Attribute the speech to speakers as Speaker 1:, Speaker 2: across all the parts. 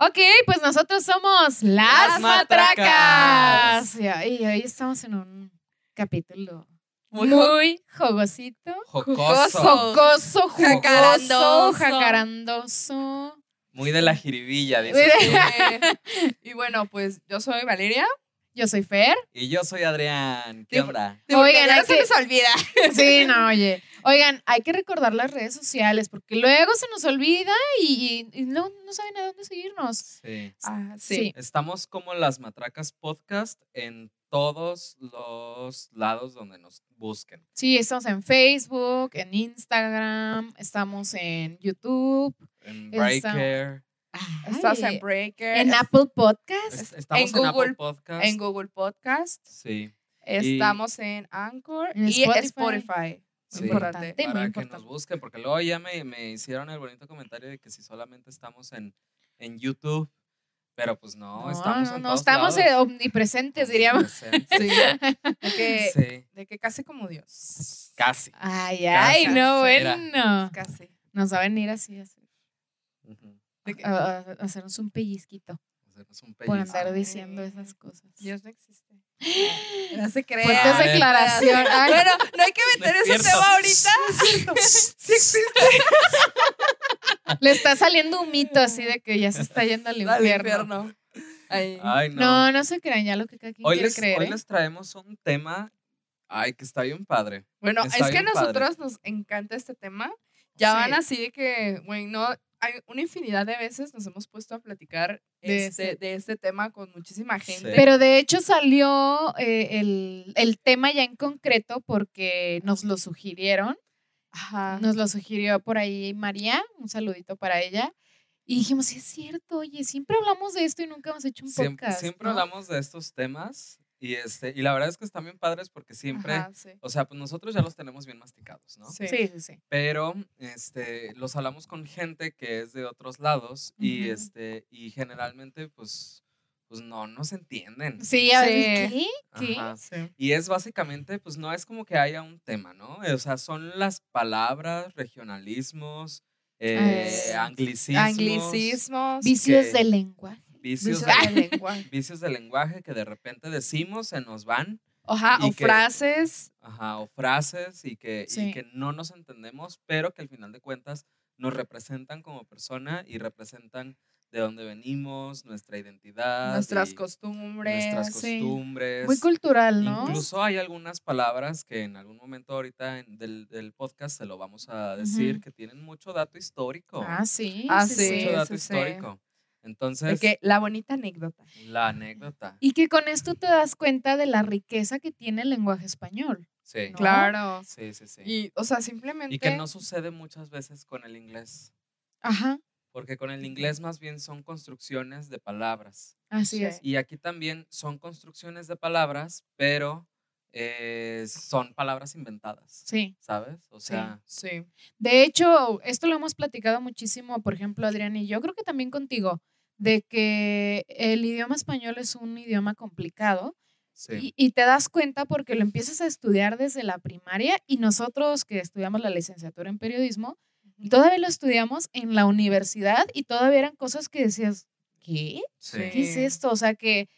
Speaker 1: Ok, pues nosotros somos las,
Speaker 2: Las
Speaker 1: matracas.
Speaker 2: Matracas.
Speaker 1: Y hoy estamos en un capítulo
Speaker 3: Muy
Speaker 1: muy, jugosito.
Speaker 2: Jocoso.
Speaker 1: Jocoso, jugoso,
Speaker 3: Jacarandoso.
Speaker 1: jacarandoso.
Speaker 2: Muy de la jiribilla, dice.
Speaker 1: de-
Speaker 3: y bueno, pues yo soy Valeria.
Speaker 1: Yo soy Fer.
Speaker 2: Y yo soy Adrián. ¿Qué onda?
Speaker 1: Oigan,
Speaker 3: ya no se
Speaker 1: que-
Speaker 3: les olvida.
Speaker 1: Sí, no, oye. Oigan, hay que recordar las redes sociales porque luego se nos olvida y, y- y no, no saben a dónde seguirnos.
Speaker 2: Sí.
Speaker 3: Ah,
Speaker 1: Sí.
Speaker 2: Estamos como las Matracas Podcast en todos los lados donde nos busquen.
Speaker 1: Sí, estamos en Facebook, en Instagram, estamos en YouTube.
Speaker 2: En Breaker.
Speaker 3: Estás
Speaker 1: Ay,
Speaker 3: en Breaker.
Speaker 1: en Apple Podcast.
Speaker 2: es- Estamos en,
Speaker 3: en
Speaker 2: Apple
Speaker 3: Google-
Speaker 2: Podcast.
Speaker 3: en Google Podcast.
Speaker 2: Sí.
Speaker 3: Estamos en Anchor
Speaker 1: En
Speaker 3: y
Speaker 1: Spotify.
Speaker 3: Spotify.
Speaker 2: Sí.
Speaker 3: Importante.
Speaker 1: Muy
Speaker 2: para que
Speaker 1: importante.
Speaker 2: nos busquen, porque luego ya me, me hicieron el bonito comentario de que si solamente estamos en, en YouTube, pero pues no,
Speaker 1: No,
Speaker 2: estamos
Speaker 1: no,
Speaker 2: en
Speaker 1: no,
Speaker 2: todos
Speaker 1: estamos
Speaker 2: lados.
Speaker 1: omnipresentes, diríamos.
Speaker 3: Sí. De que,
Speaker 2: Sí,
Speaker 3: de que casi como Dios.
Speaker 2: casi.
Speaker 1: Ay, ay,
Speaker 2: Casi.
Speaker 1: no, bueno.
Speaker 3: Casi.
Speaker 1: Nos va a venir así, así,
Speaker 2: Ujú.
Speaker 3: De que
Speaker 1: a, a- a hacernos un pellizquito
Speaker 2: Hacernos un
Speaker 1: por
Speaker 2: pellizco.
Speaker 1: andar
Speaker 3: Ay.
Speaker 1: diciendo esas cosas.
Speaker 3: Dios no existe. No se crea.
Speaker 1: Fuertes declaraciones.
Speaker 3: Bueno, no hay que meter
Speaker 2: No es
Speaker 3: ese tema ahorita. Sí existe.
Speaker 1: le está saliendo un mito así de que ya se está yendo al
Speaker 3: Al
Speaker 1: infierno.
Speaker 3: infierno. Ay.
Speaker 2: Ay, no.
Speaker 1: No, no se crean ya lo que cada quien
Speaker 2: hoy,
Speaker 1: quiere
Speaker 2: les,
Speaker 1: creer.
Speaker 2: hoy
Speaker 1: ¿eh?
Speaker 2: les traemos un tema, ay, que está bien padre.
Speaker 3: Bueno,
Speaker 2: Está
Speaker 3: es que a
Speaker 2: padre.
Speaker 3: nosotros nos encanta este tema. Ya van
Speaker 1: Sí.
Speaker 3: así de que, güey, no, hay una infinidad de veces nos hemos puesto a platicar
Speaker 1: De
Speaker 3: este,
Speaker 1: ese-
Speaker 3: de este tema con muchísima gente.
Speaker 1: Pero de hecho salió eh, el, el tema ya en concreto porque nos lo sugirieron.
Speaker 3: Ajá.
Speaker 1: Nos lo sugirió por ahí María, un saludito para ella. Y dijimos, sí es cierto, oye, siempre hablamos de esto y nunca hemos hecho un
Speaker 2: Siempre,
Speaker 1: podcast.
Speaker 2: siempre
Speaker 1: ¿no?
Speaker 2: hablamos de estos temas y, este, y la verdad es que están bien padres porque siempre,
Speaker 3: Ajá, sí.
Speaker 2: o sea, pues nosotros ya los tenemos bien masticados, ¿no?
Speaker 3: Sí.
Speaker 1: Sí, sí, sí.
Speaker 2: pero este, los hablamos con gente que es de otros lados y, este, y generalmente pues, pues no nos entienden.
Speaker 1: Sí, a ver,
Speaker 3: Sí.
Speaker 1: ¿qué?
Speaker 3: Sí.
Speaker 2: Y es básicamente, pues no es como que haya un tema, ¿no? O sea, son las palabras, regionalismos, eh,
Speaker 1: Eh,
Speaker 2: anglicismos,
Speaker 3: Anglicismos.
Speaker 1: Vicios
Speaker 2: que-
Speaker 1: de lenguaje.
Speaker 2: Vicios,
Speaker 3: vicios
Speaker 2: de,
Speaker 3: de lenguaje.
Speaker 2: vicios de lenguaje que de repente decimos, se nos van,
Speaker 3: Ajá,
Speaker 2: Y
Speaker 3: o
Speaker 2: que-
Speaker 3: frases.
Speaker 2: ajá, o frases y que, y
Speaker 1: Sí.
Speaker 2: que no nos entendemos, pero que al final de cuentas nos representan como persona y representan de dónde venimos, nuestra identidad,
Speaker 3: Nuestras
Speaker 2: y
Speaker 3: costumbres.
Speaker 2: nuestras
Speaker 1: sí.
Speaker 2: costumbres.
Speaker 1: Muy cultural, ¿no?
Speaker 2: Incluso hay algunas palabras que en algún momento ahorita en- del, del podcast se lo vamos a decir
Speaker 1: Ujú.
Speaker 2: que tienen mucho dato histórico.
Speaker 1: Ah, sí.
Speaker 3: Ah,
Speaker 1: sí,
Speaker 3: sí.
Speaker 1: sí.
Speaker 2: mucho dato
Speaker 3: sí, sí.
Speaker 2: histórico. Entonces,
Speaker 3: que la bonita anécdota.
Speaker 2: la anécdota.
Speaker 1: Y que con esto te das cuenta de la riqueza que tiene el lenguaje español.
Speaker 2: Sí,
Speaker 1: ¿no?
Speaker 3: Claro.
Speaker 2: sí, sí, sí.
Speaker 3: Y, o sea, simplemente.
Speaker 2: Y que no sucede muchas veces con el inglés.
Speaker 1: Ajá,
Speaker 2: Porque con el inglés más bien son construcciones de palabras.
Speaker 1: así
Speaker 3: Sí.
Speaker 1: es.
Speaker 2: Y aquí también son construcciones de palabras, pero eh, son palabras inventadas.
Speaker 1: Sí.
Speaker 2: ¿Sabes? O sea,
Speaker 3: Sí.
Speaker 1: De hecho, esto lo hemos platicado muchísimo, por ejemplo, Adrián y yo, creo que también contigo, de que el idioma español es un idioma complicado
Speaker 2: sí.
Speaker 1: y, y te das cuenta porque lo empiezas a estudiar desde la primaria y nosotros que estudiamos la licenciatura en periodismo, todavía lo estudiamos en la universidad y todavía eran cosas que decías, ¿qué?
Speaker 2: sí.
Speaker 1: ¿Qué es esto? O sea, que,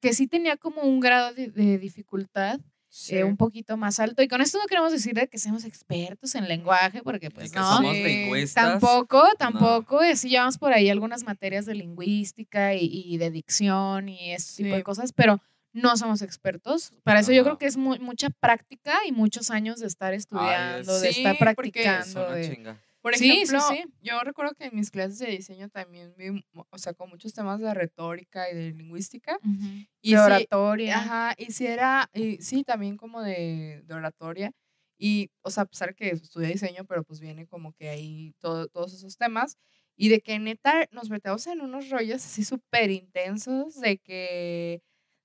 Speaker 1: que sí tenía como un grado de, de dificultad
Speaker 3: Sí.
Speaker 1: eh, un poquito más alto. Y con esto no queremos decir de que seamos expertos en lenguaje, porque pues no.
Speaker 2: somos
Speaker 3: Sí.
Speaker 2: lingüistas.
Speaker 1: Tampoco, tampoco. eh, Sí llevamos por ahí algunas materias de lingüística y, y de dicción y ese tipo de cosas, pero no somos expertos. Para eso yo creo que es mu- mucha práctica y muchos años de estar estudiando, de
Speaker 3: sí,
Speaker 1: estar
Speaker 3: porque es
Speaker 2: Es
Speaker 1: practicando.
Speaker 2: una
Speaker 1: de-
Speaker 3: Por
Speaker 1: Sí, sí,
Speaker 3: ejemplo,
Speaker 1: sí.
Speaker 3: yo recuerdo que en mis clases de diseño también vi, o sea, con muchos temas de retórica y de lingüística. Y
Speaker 1: de oratoria.
Speaker 3: Ajá, y si era, y sí, también como de, de oratoria. Y, o sea, a pesar que estudié diseño, pero pues viene como que ahí todo, todos esos temas. Y de que neta nos metemos en unos rollos así súper intensos de que,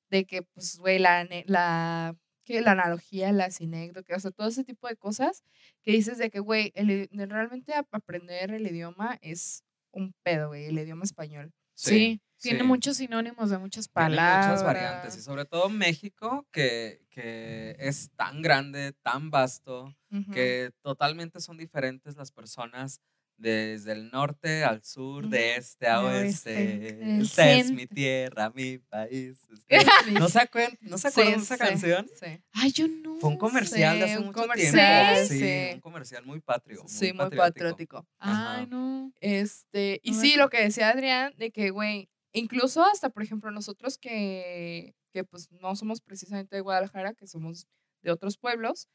Speaker 3: de que, pues, güey, la, la, que la analogía, la sinécdoque, o sea, todo ese tipo de cosas que dices de que, güey, realmente ap- aprender el idioma es un pedo, güey, el idioma español.
Speaker 1: Sí, tiene
Speaker 2: sí.
Speaker 1: muchos sinónimos de muchas
Speaker 2: Tiene
Speaker 1: palabras.
Speaker 2: muchas variantes y sobre todo México que, que es tan grande, tan vasto,
Speaker 3: Ujú.
Speaker 2: que totalmente son diferentes las personas Desde el norte al sur, de este a oeste. Esta es mi tierra, mi país. Este- ¿No se acuerdan, ¿no se acuerdan de esa canción?
Speaker 3: Sí.
Speaker 1: Ay, yo no.
Speaker 2: Fue un comercial de hace
Speaker 3: un
Speaker 2: mucho
Speaker 3: comercial,
Speaker 2: tiempo. Sí,
Speaker 3: sí.
Speaker 2: un comercial muy patrio.
Speaker 3: Sí, muy
Speaker 2: patriótico.
Speaker 3: patriótico.
Speaker 1: Ay, no.
Speaker 3: Este, y
Speaker 1: No
Speaker 3: sí, lo que decía Adrián, de que, güey, incluso hasta, por ejemplo, nosotros que, que pues no somos precisamente de Guadalajara, que somos de otros pueblos,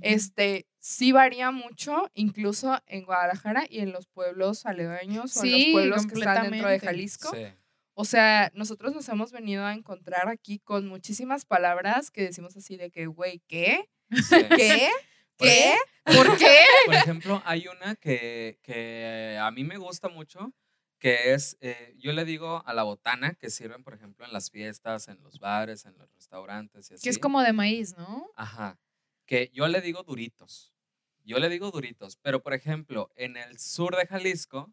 Speaker 3: Este, sí varía mucho, incluso en Guadalajara y en los pueblos aledaños o en los pueblos que están dentro de. Jalisco.
Speaker 2: Sí.
Speaker 3: O sea, nosotros nos hemos venido a encontrar aquí con muchísimas palabras que decimos así de que, güey, ¿qué?
Speaker 2: sí.
Speaker 3: ¿Qué? ¿Qué?
Speaker 1: ¿Por qué?
Speaker 2: Por ejemplo, hay una que, que a mí me gusta mucho, que es, eh, yo le digo a la botana, que sirven, por ejemplo, en las fiestas, en los bares, en los restaurantes y así.
Speaker 1: Que es como de maíz, ¿no?
Speaker 2: Ajá. Que yo le digo duritos. Yo le digo duritos. Pero, por ejemplo, en el sur de Jalisco,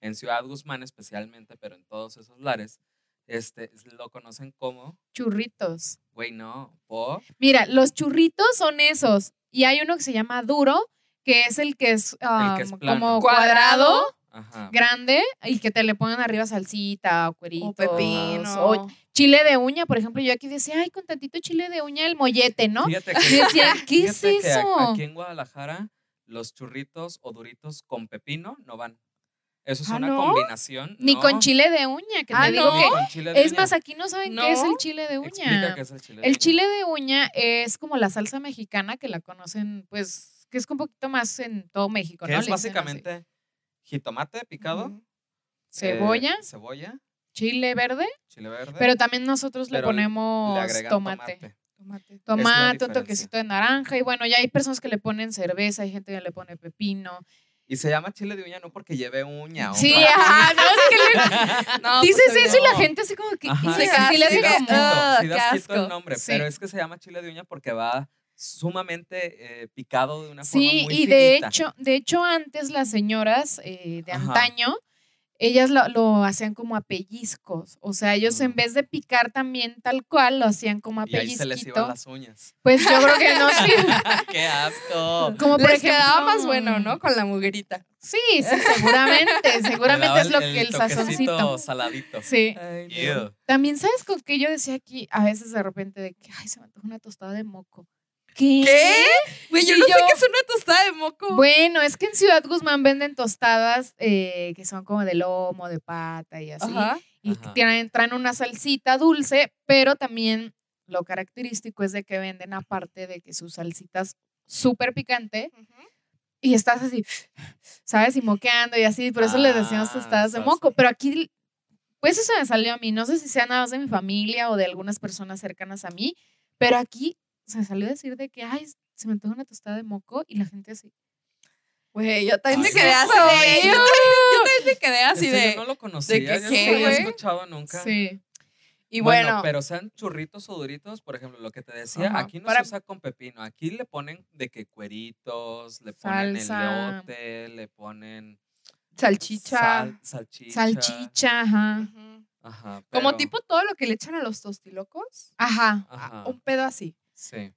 Speaker 2: en Ciudad Guzmán especialmente, pero en todos esos lares, este, lo conocen como,
Speaker 1: Churritos.
Speaker 2: güey, no, po.
Speaker 1: Mira, los churritos son esos. Y hay uno que se llama duro, que es el que es,
Speaker 2: que es plano.
Speaker 1: como
Speaker 3: Cuadrado.
Speaker 2: Ajá.
Speaker 1: grande, y que te le ponen arriba salsita o
Speaker 3: O
Speaker 1: cueritos.
Speaker 3: pepino.
Speaker 1: o chile de uña, por ejemplo, yo aquí decía, ay, con tantito chile de uña el mollete, ¿no?
Speaker 2: Fíjate que,
Speaker 1: decía, ¿qué es eso?
Speaker 2: aquí en Guadalajara, los churritos o duritos con pepino no van. Eso es
Speaker 3: Ah,
Speaker 2: una
Speaker 3: ¿no?
Speaker 2: combinación.
Speaker 1: Ni
Speaker 2: no,
Speaker 1: con chile de uña, que
Speaker 3: Ah,
Speaker 1: te digo que... Es más, aquí no saben qué es el chile de
Speaker 2: Explica
Speaker 1: uña.
Speaker 2: qué es el chile de
Speaker 1: El
Speaker 2: uña.
Speaker 1: chile de uña es como la salsa mexicana que la conocen, pues, que es un poquito más en todo México,
Speaker 2: Que
Speaker 1: ¿no?
Speaker 2: es
Speaker 1: Le
Speaker 2: básicamente jitomate picado,
Speaker 1: cebolla,
Speaker 2: eh, cebolla,
Speaker 1: chile verde,
Speaker 2: chile verde.
Speaker 1: pero también nosotros le
Speaker 2: pero le-
Speaker 1: ponemos
Speaker 2: le
Speaker 1: tomate.
Speaker 2: tomate.
Speaker 3: Tomate.
Speaker 1: Tomate, un toquecito de naranja y bueno, ya hay personas que le ponen cerveza, hay gente que le pone pepino.
Speaker 2: Y se llama chile de uña no porque lleve uña.
Speaker 1: Sí, ajá, no, es que le-
Speaker 3: No,
Speaker 1: dices
Speaker 3: pues,
Speaker 1: eso y la gente así como que
Speaker 2: Ajá,
Speaker 1: se-
Speaker 3: sí,
Speaker 1: sí
Speaker 3: sí,
Speaker 1: hace como
Speaker 3: "Ah,
Speaker 2: sí
Speaker 3: qué
Speaker 2: das quito el
Speaker 3: asco".
Speaker 2: nombre,
Speaker 1: Sí.
Speaker 2: pero es que se llama chile de uña porque va sumamente eh, picado de una forma
Speaker 1: Sí,
Speaker 2: muy
Speaker 1: y de hecho, de hecho antes las señoras eh, de
Speaker 2: Ajá.
Speaker 1: antaño, ellas lo, lo hacían como a pellizcos. O sea, ellos en
Speaker 2: Mm.
Speaker 1: vez de picar también tal cual, lo hacían como a
Speaker 2: y ahí se les
Speaker 1: pellizquito.
Speaker 2: iban las uñas.
Speaker 1: Pues yo creo que no, sí.
Speaker 2: ¡Qué asco!
Speaker 1: Como por
Speaker 3: Les quedaba más bueno, ¿no? Con la muguerita.
Speaker 1: Sí, sí, seguramente. Seguramente es lo
Speaker 2: el-
Speaker 1: que el sazoncito.
Speaker 2: saladito.
Speaker 1: Sí.
Speaker 2: Ew.
Speaker 1: También, ¿sabes con qué yo decía aquí? A veces de repente de que, ay, se me antoja una tostada de moco. ¿Qué?
Speaker 3: ¿Qué? Güey, yo
Speaker 1: Y
Speaker 3: no sé qué es una tostada de moco.
Speaker 1: Bueno, es que en Ciudad Guzmán venden tostadas eh, que son como de lomo, de pata y así.
Speaker 3: Ajá.
Speaker 1: Y
Speaker 2: Ajá.
Speaker 1: tienen, traen una salsita dulce, pero también lo característico es de que venden aparte de que su salsita es súper picante y estás así, ¿sabes? Y moqueando y así, por eso les decíamos
Speaker 2: Ah,
Speaker 1: tostadas de moco. Pero aquí, pues eso me salió a mí. No sé si sea nada más de mi familia o de algunas personas cercanas a mí, pero aquí se salió a decir de que, ay, se me antoja una tostada de moco y la gente así.
Speaker 3: Güey, yo también me quedé así. Yo también, yo también me quedé así de.
Speaker 2: yo no lo conocía,
Speaker 3: que
Speaker 2: yo no lo había escuchado nunca.
Speaker 1: Sí.
Speaker 3: Y
Speaker 2: bueno,
Speaker 3: bueno,
Speaker 2: pero sean churritos o duritos, por ejemplo, lo que te decía,
Speaker 3: Ajá,
Speaker 2: aquí no
Speaker 3: para-
Speaker 2: se usa con pepino, aquí le ponen de que cueritos, le ponen
Speaker 1: Salsa.
Speaker 2: elote, le ponen
Speaker 3: salchicha.
Speaker 2: sal- salchicha.
Speaker 1: Salchicha, ajá.
Speaker 2: Ajá,
Speaker 3: Como tipo todo lo que le echan a los tostilocos.
Speaker 1: Ajá.
Speaker 2: Ajá,
Speaker 3: Un pedo así.
Speaker 2: Sí.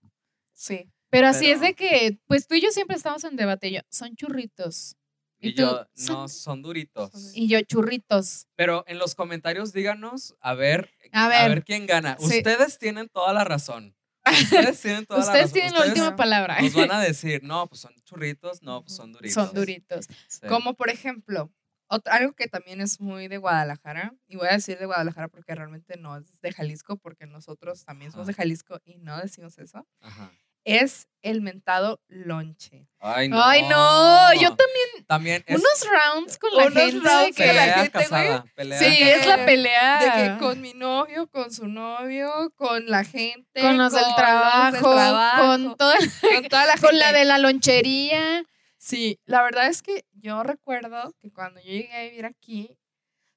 Speaker 3: Sí.
Speaker 1: Pero así es de que, pues tú y yo siempre estamos en debate. Yo, son churritos.
Speaker 2: Y,
Speaker 1: ¿Y tú?
Speaker 2: yo,
Speaker 1: Son-
Speaker 2: no, son duritos.
Speaker 1: Y yo, churritos.
Speaker 2: Pero en los comentarios díganos, a ver,
Speaker 1: A
Speaker 2: a
Speaker 1: ver,
Speaker 2: quién gana.
Speaker 1: Sí.
Speaker 2: Ustedes tienen toda la razón. Ustedes tienen toda la
Speaker 1: ustedes
Speaker 2: razón.
Speaker 1: tienen la
Speaker 2: Ustedes
Speaker 1: última palabra.
Speaker 2: Nos van a decir, no, pues son churritos, no, pues son duritos.
Speaker 1: Son duritos.
Speaker 2: Sí.
Speaker 3: Como por ejemplo, ot- algo que también es muy de Guadalajara, y voy a decir de Guadalajara porque realmente no es de Jalisco, porque nosotros también somos
Speaker 2: Ajá.
Speaker 3: de Jalisco y no decimos eso,
Speaker 2: Ajá.
Speaker 3: es el mentado lonche.
Speaker 2: Ay, no.
Speaker 1: Ay, no, yo también.
Speaker 2: También es
Speaker 1: Unos rounds con la
Speaker 3: Unos
Speaker 1: gente. de
Speaker 3: rounds
Speaker 1: que,
Speaker 3: con la
Speaker 2: pelea
Speaker 3: gente,
Speaker 2: casada. Pelea
Speaker 1: sí,
Speaker 2: casada.
Speaker 1: es la pelea.
Speaker 3: De que con mi novio, con su novio, con la gente,
Speaker 1: con los del
Speaker 3: los
Speaker 1: trabajo,
Speaker 3: trabajo,
Speaker 1: con, toda,
Speaker 3: con toda la gente.
Speaker 1: con la de la lonchería.
Speaker 3: Sí, la verdad es que yo recuerdo que cuando yo llegué a vivir aquí,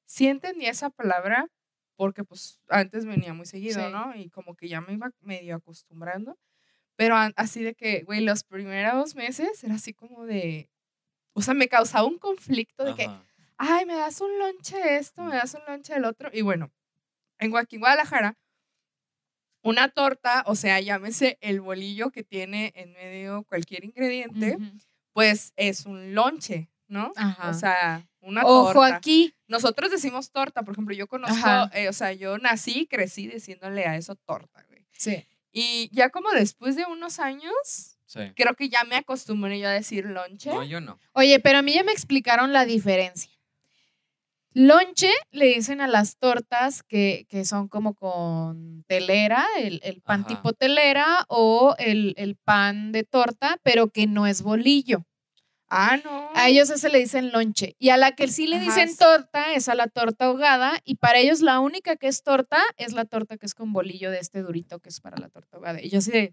Speaker 3: sí entendía esa palabra porque pues antes venía muy seguido,
Speaker 1: Sí.
Speaker 3: ¿no? Y como que ya me iba medio acostumbrando. Pero así de que, güey, los primeros meses era así como de, o sea, me causaba un conflicto de que, ay, me das un lonche de esto, me das un lonche del otro. Y bueno, en Joaquín, Guadalajara, una torta, o sea, llámese el bolillo que tiene en medio cualquier ingrediente. Pues es un lonche. ¿no?
Speaker 1: Ajá.
Speaker 3: O sea, una
Speaker 1: Ojo
Speaker 3: torta.
Speaker 1: aquí.
Speaker 3: Nosotros decimos torta, por ejemplo, yo conozco, eh, o sea, yo nací y crecí diciéndole a eso torta, güey.
Speaker 1: Sí.
Speaker 3: Y ya como después de unos años,
Speaker 2: Sí.
Speaker 3: creo que ya me acostumbré yo a decir lonche.
Speaker 2: No, yo no.
Speaker 1: Oye, pero a mí ya me explicaron la diferencia. Lonche le dicen a las tortas que, que son como con telera, el, el pan
Speaker 2: Ajá.
Speaker 1: tipo telera o el, el pan de torta, pero que no es bolillo.
Speaker 3: Ah, no.
Speaker 1: A ellos ese le dicen lonche. Y a la que sí le
Speaker 3: Ajá,
Speaker 1: dicen
Speaker 3: sí.
Speaker 1: torta es a la torta ahogada. Y para ellos la única que es torta es la torta que es con bolillo de este durito que es para la torta ahogada. Y yo así de,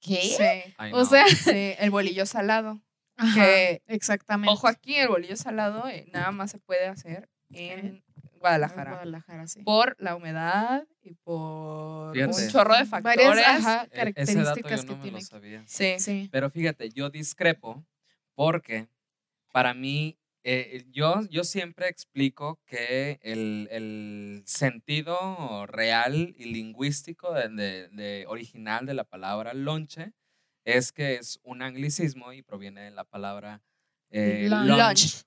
Speaker 1: ¿qué?
Speaker 3: Sí,
Speaker 2: Ay,
Speaker 1: O sea,
Speaker 3: sí, el bolillo salado.
Speaker 1: Ajá,
Speaker 3: que-
Speaker 1: exactamente.
Speaker 3: Ojo aquí, el bolillo salado eh, nada más se puede hacer en Guadalajara.
Speaker 1: Guadalajara, sí.
Speaker 3: Por la humedad y por
Speaker 2: Fíjate.
Speaker 3: un chorro de factores.
Speaker 1: Varias ajá,
Speaker 2: E- ese dato yo
Speaker 1: características
Speaker 2: no
Speaker 1: que
Speaker 2: me
Speaker 1: tiene.
Speaker 2: lo sabía.
Speaker 3: Sí.
Speaker 1: Sí.
Speaker 2: Pero fíjate, yo discrepo porque para mí, eh, yo, yo siempre explico que el, el sentido real y lingüístico de, de- de- original de la palabra lonche es que es un anglicismo y proviene de la palabra eh,
Speaker 1: Lunch.
Speaker 2: lunch.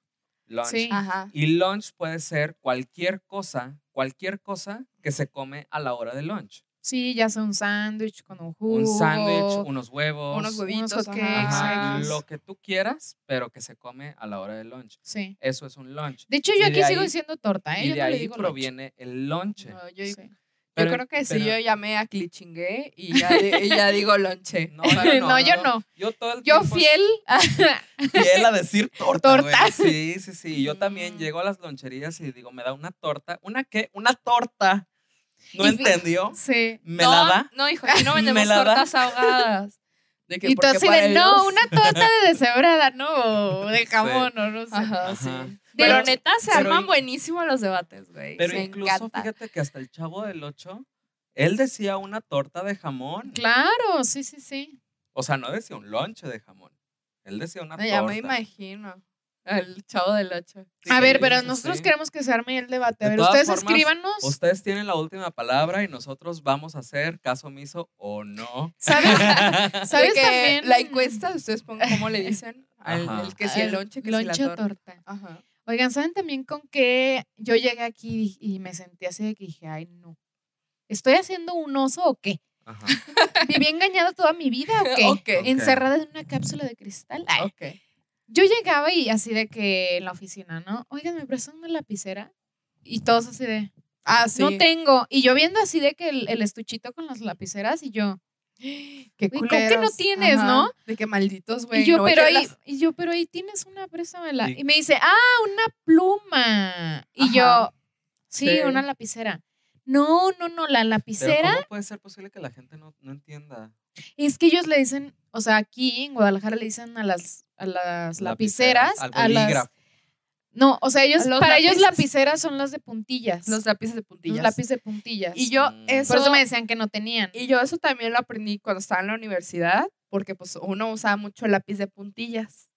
Speaker 2: Lunch.
Speaker 1: Sí.
Speaker 3: Ajá.
Speaker 2: Y lunch puede ser cualquier cosa, cualquier cosa que se come a la hora de lunch.
Speaker 1: Sí, ya sea un sándwich con un jugo.
Speaker 2: Un sándwich, unos huevos,
Speaker 3: Unos huevitos.
Speaker 1: hotcakes,
Speaker 3: ajá.
Speaker 2: Lo que tú quieras, pero que se come a la hora del lunch.
Speaker 1: Sí.
Speaker 2: Eso es un lunch.
Speaker 1: De hecho,
Speaker 2: Y
Speaker 1: yo
Speaker 2: de
Speaker 1: aquí sigo
Speaker 2: ahí-
Speaker 1: diciendo torta, ¿eh?
Speaker 2: Y
Speaker 1: Yo
Speaker 2: de
Speaker 1: no le
Speaker 2: ahí
Speaker 1: digo lonche.
Speaker 2: proviene el lonche.
Speaker 3: No, yo,
Speaker 1: Sí.
Speaker 2: Pero-
Speaker 3: yo creo que sí,
Speaker 2: pero-
Speaker 3: yo llamé a Clichingue y ya, y ya digo lonche.
Speaker 2: No, yo no,
Speaker 1: No, yo no.
Speaker 2: Yo todo el
Speaker 1: Yo
Speaker 2: tiempo
Speaker 1: fiel.
Speaker 2: fiel a decir torta.
Speaker 1: Torta.
Speaker 2: güey. Sí, sí, sí. Yo también
Speaker 3: Mm.
Speaker 2: llego a las loncherías y digo, me da una torta. ¿Una qué? Una torta. ¿No
Speaker 1: Y
Speaker 2: entendió?
Speaker 1: Sí.
Speaker 2: ¿Me la da?
Speaker 3: No, hijo, aquí no vendemos
Speaker 2: ¿Me la da?
Speaker 3: tortas ahogadas. De que
Speaker 1: Y tú así no, una torta de deshebrada, no, de jamón, o no sé.
Speaker 3: Ajá,
Speaker 2: Ajá.
Speaker 3: sí.
Speaker 1: Pero-
Speaker 3: Pero neta se
Speaker 2: pero
Speaker 3: arman buenísimos los debates, güey.
Speaker 2: Pero
Speaker 3: Me
Speaker 2: incluso,
Speaker 3: encanta.
Speaker 2: fíjate que hasta el chavo del 8, él decía una torta de jamón.
Speaker 1: Claro, sí, sí, sí.
Speaker 2: O sea, no decía un lonche de jamón. Él decía una
Speaker 3: No,
Speaker 2: torta.
Speaker 3: ya me imagino. El chavo del 8.
Speaker 1: A ver, pero nosotros
Speaker 2: sí.
Speaker 1: queremos que se arme el debate. A
Speaker 2: De
Speaker 1: ver,
Speaker 2: todas
Speaker 1: ustedes
Speaker 2: formas,
Speaker 1: escríbanos.
Speaker 2: Ustedes tienen la última palabra y nosotros vamos a hacer caso omiso o no.
Speaker 1: ¿Sabes? ¿Sabes
Speaker 3: que
Speaker 1: también?
Speaker 3: La encuesta, ustedes pongan cómo le dicen al el que si el lonche, que si la
Speaker 1: lonche o
Speaker 3: torta.
Speaker 1: torta.
Speaker 3: Ajá.
Speaker 1: Oigan, ¿saben también con qué yo llegué aquí y me sentí así de que dije, ay, no. ¿Estoy haciendo un oso o qué?
Speaker 2: Ajá.
Speaker 1: ¿Viví engañada toda mi vida o qué?
Speaker 3: Ok.
Speaker 2: Ok.
Speaker 1: Encerrada en una cápsula de cristal. Ay,
Speaker 3: Ok.
Speaker 1: Yo llegaba y así de que en la oficina, ¿no? Oigan, ¿me prestan una lapicera? Y todos así de,
Speaker 3: Ah, sí.
Speaker 1: no tengo. Y yo viendo así de que el, el estuchito con las lapiceras y yo,
Speaker 3: Qué
Speaker 1: ¿con qué no tienes,
Speaker 3: Ajá.
Speaker 1: no?
Speaker 3: De que malditos, güey.
Speaker 1: y yo,
Speaker 3: no
Speaker 1: pero ahí,
Speaker 3: las-
Speaker 1: y yo, pero ahí tienes una, préstamela.
Speaker 2: Sí.
Speaker 1: Y me dice, ah, una pluma. Y yo,
Speaker 3: Ajá.
Speaker 1: sí,
Speaker 3: Sí.
Speaker 1: una lapicera. No, no, no, la
Speaker 2: Pero
Speaker 1: lapicera
Speaker 2: ¿cómo puede ser posible que la gente no, no entienda?
Speaker 1: es que ellos le dicen, o sea, aquí en Guadalajara le dicen a las, a las lapiceras,
Speaker 2: al
Speaker 1: a las,
Speaker 2: bolígrafo.
Speaker 1: No, o sea, ellos,
Speaker 3: los
Speaker 1: para ellos lapiceras son las de puntillas.
Speaker 3: Los lápices de
Speaker 1: los
Speaker 3: puntillas.
Speaker 1: lápices de puntillas.
Speaker 3: Y yo
Speaker 2: Mm.
Speaker 3: eso,
Speaker 1: Por eso me decían que no tenían.
Speaker 3: y yo eso también lo aprendí cuando estaba en la universidad, porque pues uno usaba mucho lápiz de puntillas.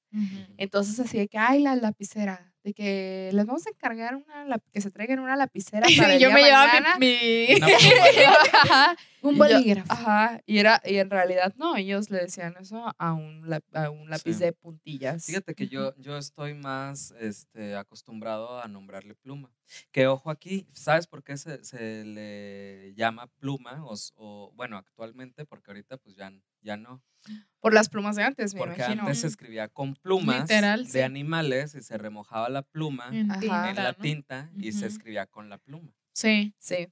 Speaker 3: Entonces así de que, ay, la lapicera, de que les vamos a encargar una, que se traigan una lapicera para el
Speaker 1: yo
Speaker 3: día
Speaker 1: me llevaba mi, mi- un
Speaker 3: Y yo-
Speaker 1: bolígrafo.
Speaker 3: Ajá, y era y en realidad no, ellos le decían eso a un, a un lápiz
Speaker 2: Sí.
Speaker 3: de puntillas.
Speaker 2: Fíjate que yo, yo estoy más este, acostumbrado a nombrarle pluma. Que ojo aquí, ¿sabes por qué se, se le llama pluma? O, o, bueno, actualmente, porque ahorita pues ya, ya no.
Speaker 3: Por las plumas de antes, me
Speaker 2: Porque
Speaker 3: imagino.
Speaker 2: antes se escribía con plumas
Speaker 1: Literal,
Speaker 2: de
Speaker 1: sí.
Speaker 2: animales y se remojaba la pluma
Speaker 1: En tinta,
Speaker 2: en la
Speaker 1: ¿no?
Speaker 2: tinta y se
Speaker 1: Ujú.
Speaker 2: escribía con la pluma.
Speaker 1: Sí.
Speaker 3: Sí.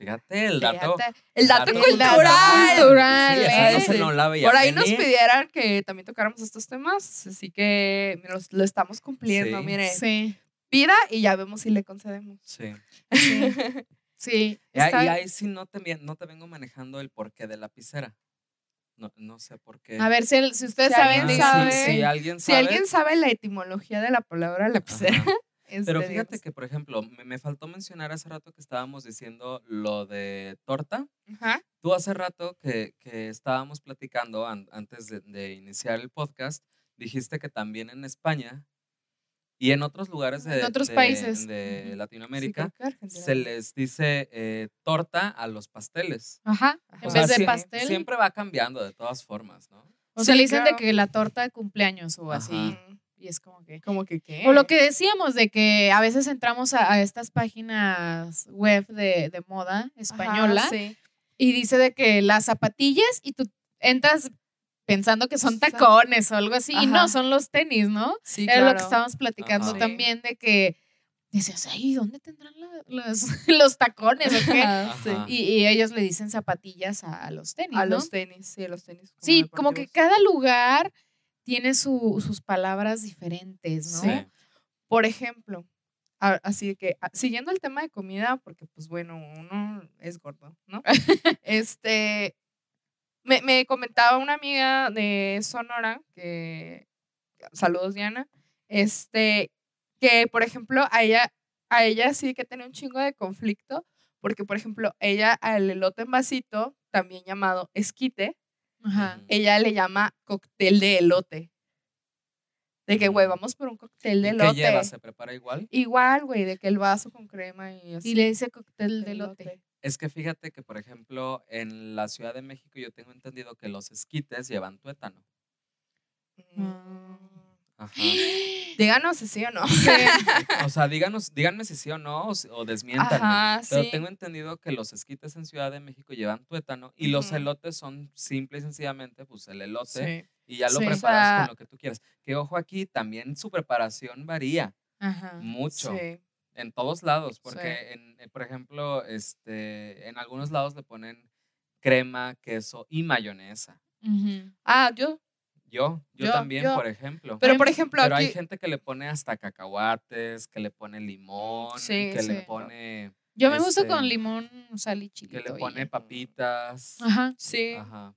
Speaker 2: Fíjate el dato.
Speaker 3: Fíjate, El dato,
Speaker 2: dato
Speaker 3: cultural.
Speaker 1: cultural,
Speaker 2: Sí, esa no
Speaker 1: ¿eh?
Speaker 2: se no la veía
Speaker 3: Por ahí nos pidieran que también tocáramos estos temas, así que los- lo estamos cumpliendo.
Speaker 2: Sí.
Speaker 3: Mire,
Speaker 1: Sí.
Speaker 3: pida y ya vemos si le concedemos.
Speaker 2: Sí.
Speaker 1: Sí. Sí.
Speaker 2: Y ahí, y ahí sí no te, no te vengo manejando el porqué de lapicera. No, no sé por qué.
Speaker 1: A ver, si, el- si ustedes
Speaker 3: Si
Speaker 1: saben,
Speaker 3: alguien
Speaker 1: digan.
Speaker 2: sí,
Speaker 3: sabe-
Speaker 2: si alguien sabe.
Speaker 3: alguien sabe la etimología de la palabra lapicera,
Speaker 2: Ajá. Pero fíjate
Speaker 3: díganos.
Speaker 2: que, por ejemplo, me, me faltó mencionar hace rato que estábamos diciendo lo de torta.
Speaker 3: Ajá.
Speaker 2: Tú hace rato que, que estábamos platicando an- antes de, de iniciar el podcast, dijiste que también en España y en otros lugares de,
Speaker 1: En otros
Speaker 2: de-
Speaker 1: países.
Speaker 2: de. Latinoamérica
Speaker 3: Sí,
Speaker 2: se les dice eh, torta a los pasteles.
Speaker 1: Ajá.
Speaker 3: Ajá.
Speaker 1: En
Speaker 2: O sea,
Speaker 1: vez de
Speaker 2: sí-
Speaker 1: pastel.
Speaker 2: Siempre va cambiando de todas formas, ¿no?
Speaker 1: O sea,
Speaker 3: Sí,
Speaker 1: le dicen
Speaker 3: claro.
Speaker 1: de que la torta de cumpleaños o así.
Speaker 2: Ajá.
Speaker 3: Mm.
Speaker 1: Y es como que...
Speaker 3: Como que qué.
Speaker 1: O lo que decíamos de que a veces entramos a, a estas páginas web de, de moda
Speaker 3: Ajá,
Speaker 1: española
Speaker 3: sí.
Speaker 1: y dice de que las zapatillas y tú entras pensando que son tacones o algo así. Y no, son los tenis, ¿no?
Speaker 3: Sí,
Speaker 1: Era lo que
Speaker 3: claro.
Speaker 1: estábamos platicando
Speaker 2: Ajá.
Speaker 1: también de que decías, ay, ¿dónde tendrán la- los, los tacones o qué?
Speaker 3: Ajá, sí.
Speaker 2: Ajá.
Speaker 1: Y, y ellos le dicen zapatillas a, a los tenis,
Speaker 3: A
Speaker 1: ¿no?
Speaker 3: los tenis, sí, a los tenis.
Speaker 1: sí, como que cada lugar tiene su- sus palabras diferentes, ¿no?
Speaker 2: Sí.
Speaker 3: Por ejemplo, así que, a- siguiendo el tema de comida, porque pues bueno, uno es gordo, ¿no? este, me, me comentaba una amiga de Sonora, que, saludos Diana, este, que por ejemplo a ella, a ella sí que tiene un chingo de conflicto, porque por ejemplo ella al elote en vasito, también llamado esquite,
Speaker 1: Ajá.
Speaker 3: Ella le llama cóctel de elote. De que, güey,
Speaker 2: Mm.
Speaker 3: vamos por un cóctel de
Speaker 2: ¿Y
Speaker 3: elote.
Speaker 2: ¿Qué lleva? ¿Se prepara igual?
Speaker 3: Igual, güey, de que el vaso con crema y así.
Speaker 1: Y le dice cóctel de elote.
Speaker 2: Es que fíjate que, por ejemplo, en la Ciudad de México yo tengo entendido que los esquites llevan tuétano.
Speaker 3: Mm.
Speaker 2: Ajá.
Speaker 3: Díganos si sí o no.
Speaker 2: O sea, díganos, díganme si sí o no, o, o desmiéntanme.
Speaker 3: Ajá,
Speaker 2: Pero
Speaker 3: sí.
Speaker 2: tengo entendido que los esquites en Ciudad de México llevan tuétano y los elotes son simple y sencillamente, pues el elote y ya lo.
Speaker 1: O
Speaker 2: preparas
Speaker 3: sea-
Speaker 2: con lo que tú quieras. Que ojo aquí, también su preparación varía
Speaker 1: Ajá.
Speaker 2: mucho
Speaker 3: Sí.
Speaker 2: en todos lados, porque en, eh, por ejemplo, este, en algunos lados le ponen crema, queso y mayonesa.
Speaker 3: Ah, yo.
Speaker 2: Yo, yo,
Speaker 3: Yo-
Speaker 2: también,
Speaker 3: yo-
Speaker 2: por ejemplo.
Speaker 3: Pero por
Speaker 1: Pero
Speaker 3: ejemplo,
Speaker 2: Pero
Speaker 3: aquí.
Speaker 2: hay gente que le pone hasta cacahuates, que le pone limón,
Speaker 3: Sí,
Speaker 2: que le
Speaker 1: sí.
Speaker 2: pone
Speaker 1: Yo me gusta
Speaker 2: Este,
Speaker 1: con limón, sal y
Speaker 2: que
Speaker 1: chilito.
Speaker 2: le pone papitas.
Speaker 1: Ajá.
Speaker 3: Sí.
Speaker 2: Ajá.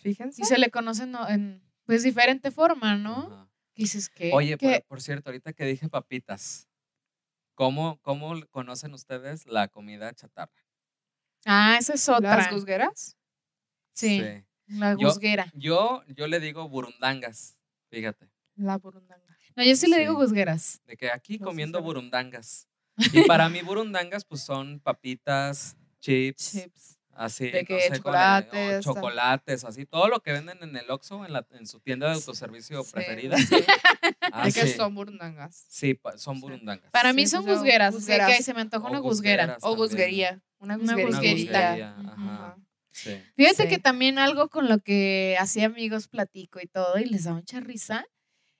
Speaker 3: Fíjense.
Speaker 1: Y se le conocen ¿no? en pues diferente forma, ¿no?
Speaker 2: ajá.
Speaker 1: Que dices que
Speaker 2: Oye,
Speaker 3: que-
Speaker 2: por, por cierto, ahorita que dije papitas, ¿cómo, ¿cómo conocen ustedes la comida chatarra?
Speaker 1: Ah, esa es otra.
Speaker 3: Las gusgueras.
Speaker 1: Sí, la
Speaker 2: Yo-
Speaker 1: gusguera.
Speaker 2: Yo, yo le digo burundangas, fíjate.
Speaker 3: La burundanga.
Speaker 1: No, yo sí le digo gusgueras.
Speaker 2: De que aquí comiendo burundangas. Y para mí burundangas pues son papitas, chips,
Speaker 3: Chips.
Speaker 2: así,
Speaker 3: De
Speaker 2: no sé
Speaker 3: chocolates,
Speaker 2: o chocolates, así, todo lo que venden en el Oxxo, en, la- en su tienda de autoservicio
Speaker 3: Sí,
Speaker 2: preferida.
Speaker 3: sí.
Speaker 2: Ah,
Speaker 3: De que son burundangas.
Speaker 2: Sí, pa- son
Speaker 3: Sí.
Speaker 2: burundangas.
Speaker 1: Para mí
Speaker 3: Sí,
Speaker 1: son
Speaker 3: pues, yo-
Speaker 1: gusgueras. así que
Speaker 3: gusgueras.
Speaker 1: se me antoja
Speaker 2: O
Speaker 1: una gusguera.
Speaker 2: gusgueras.
Speaker 3: O
Speaker 2: también.
Speaker 3: gusguería. Una
Speaker 1: Una
Speaker 2: Una
Speaker 1: Ujú.
Speaker 2: ajá. Sí.
Speaker 1: Fíjate
Speaker 3: Sí.
Speaker 1: que también algo con lo que así amigos platico y todo y les da mucha risa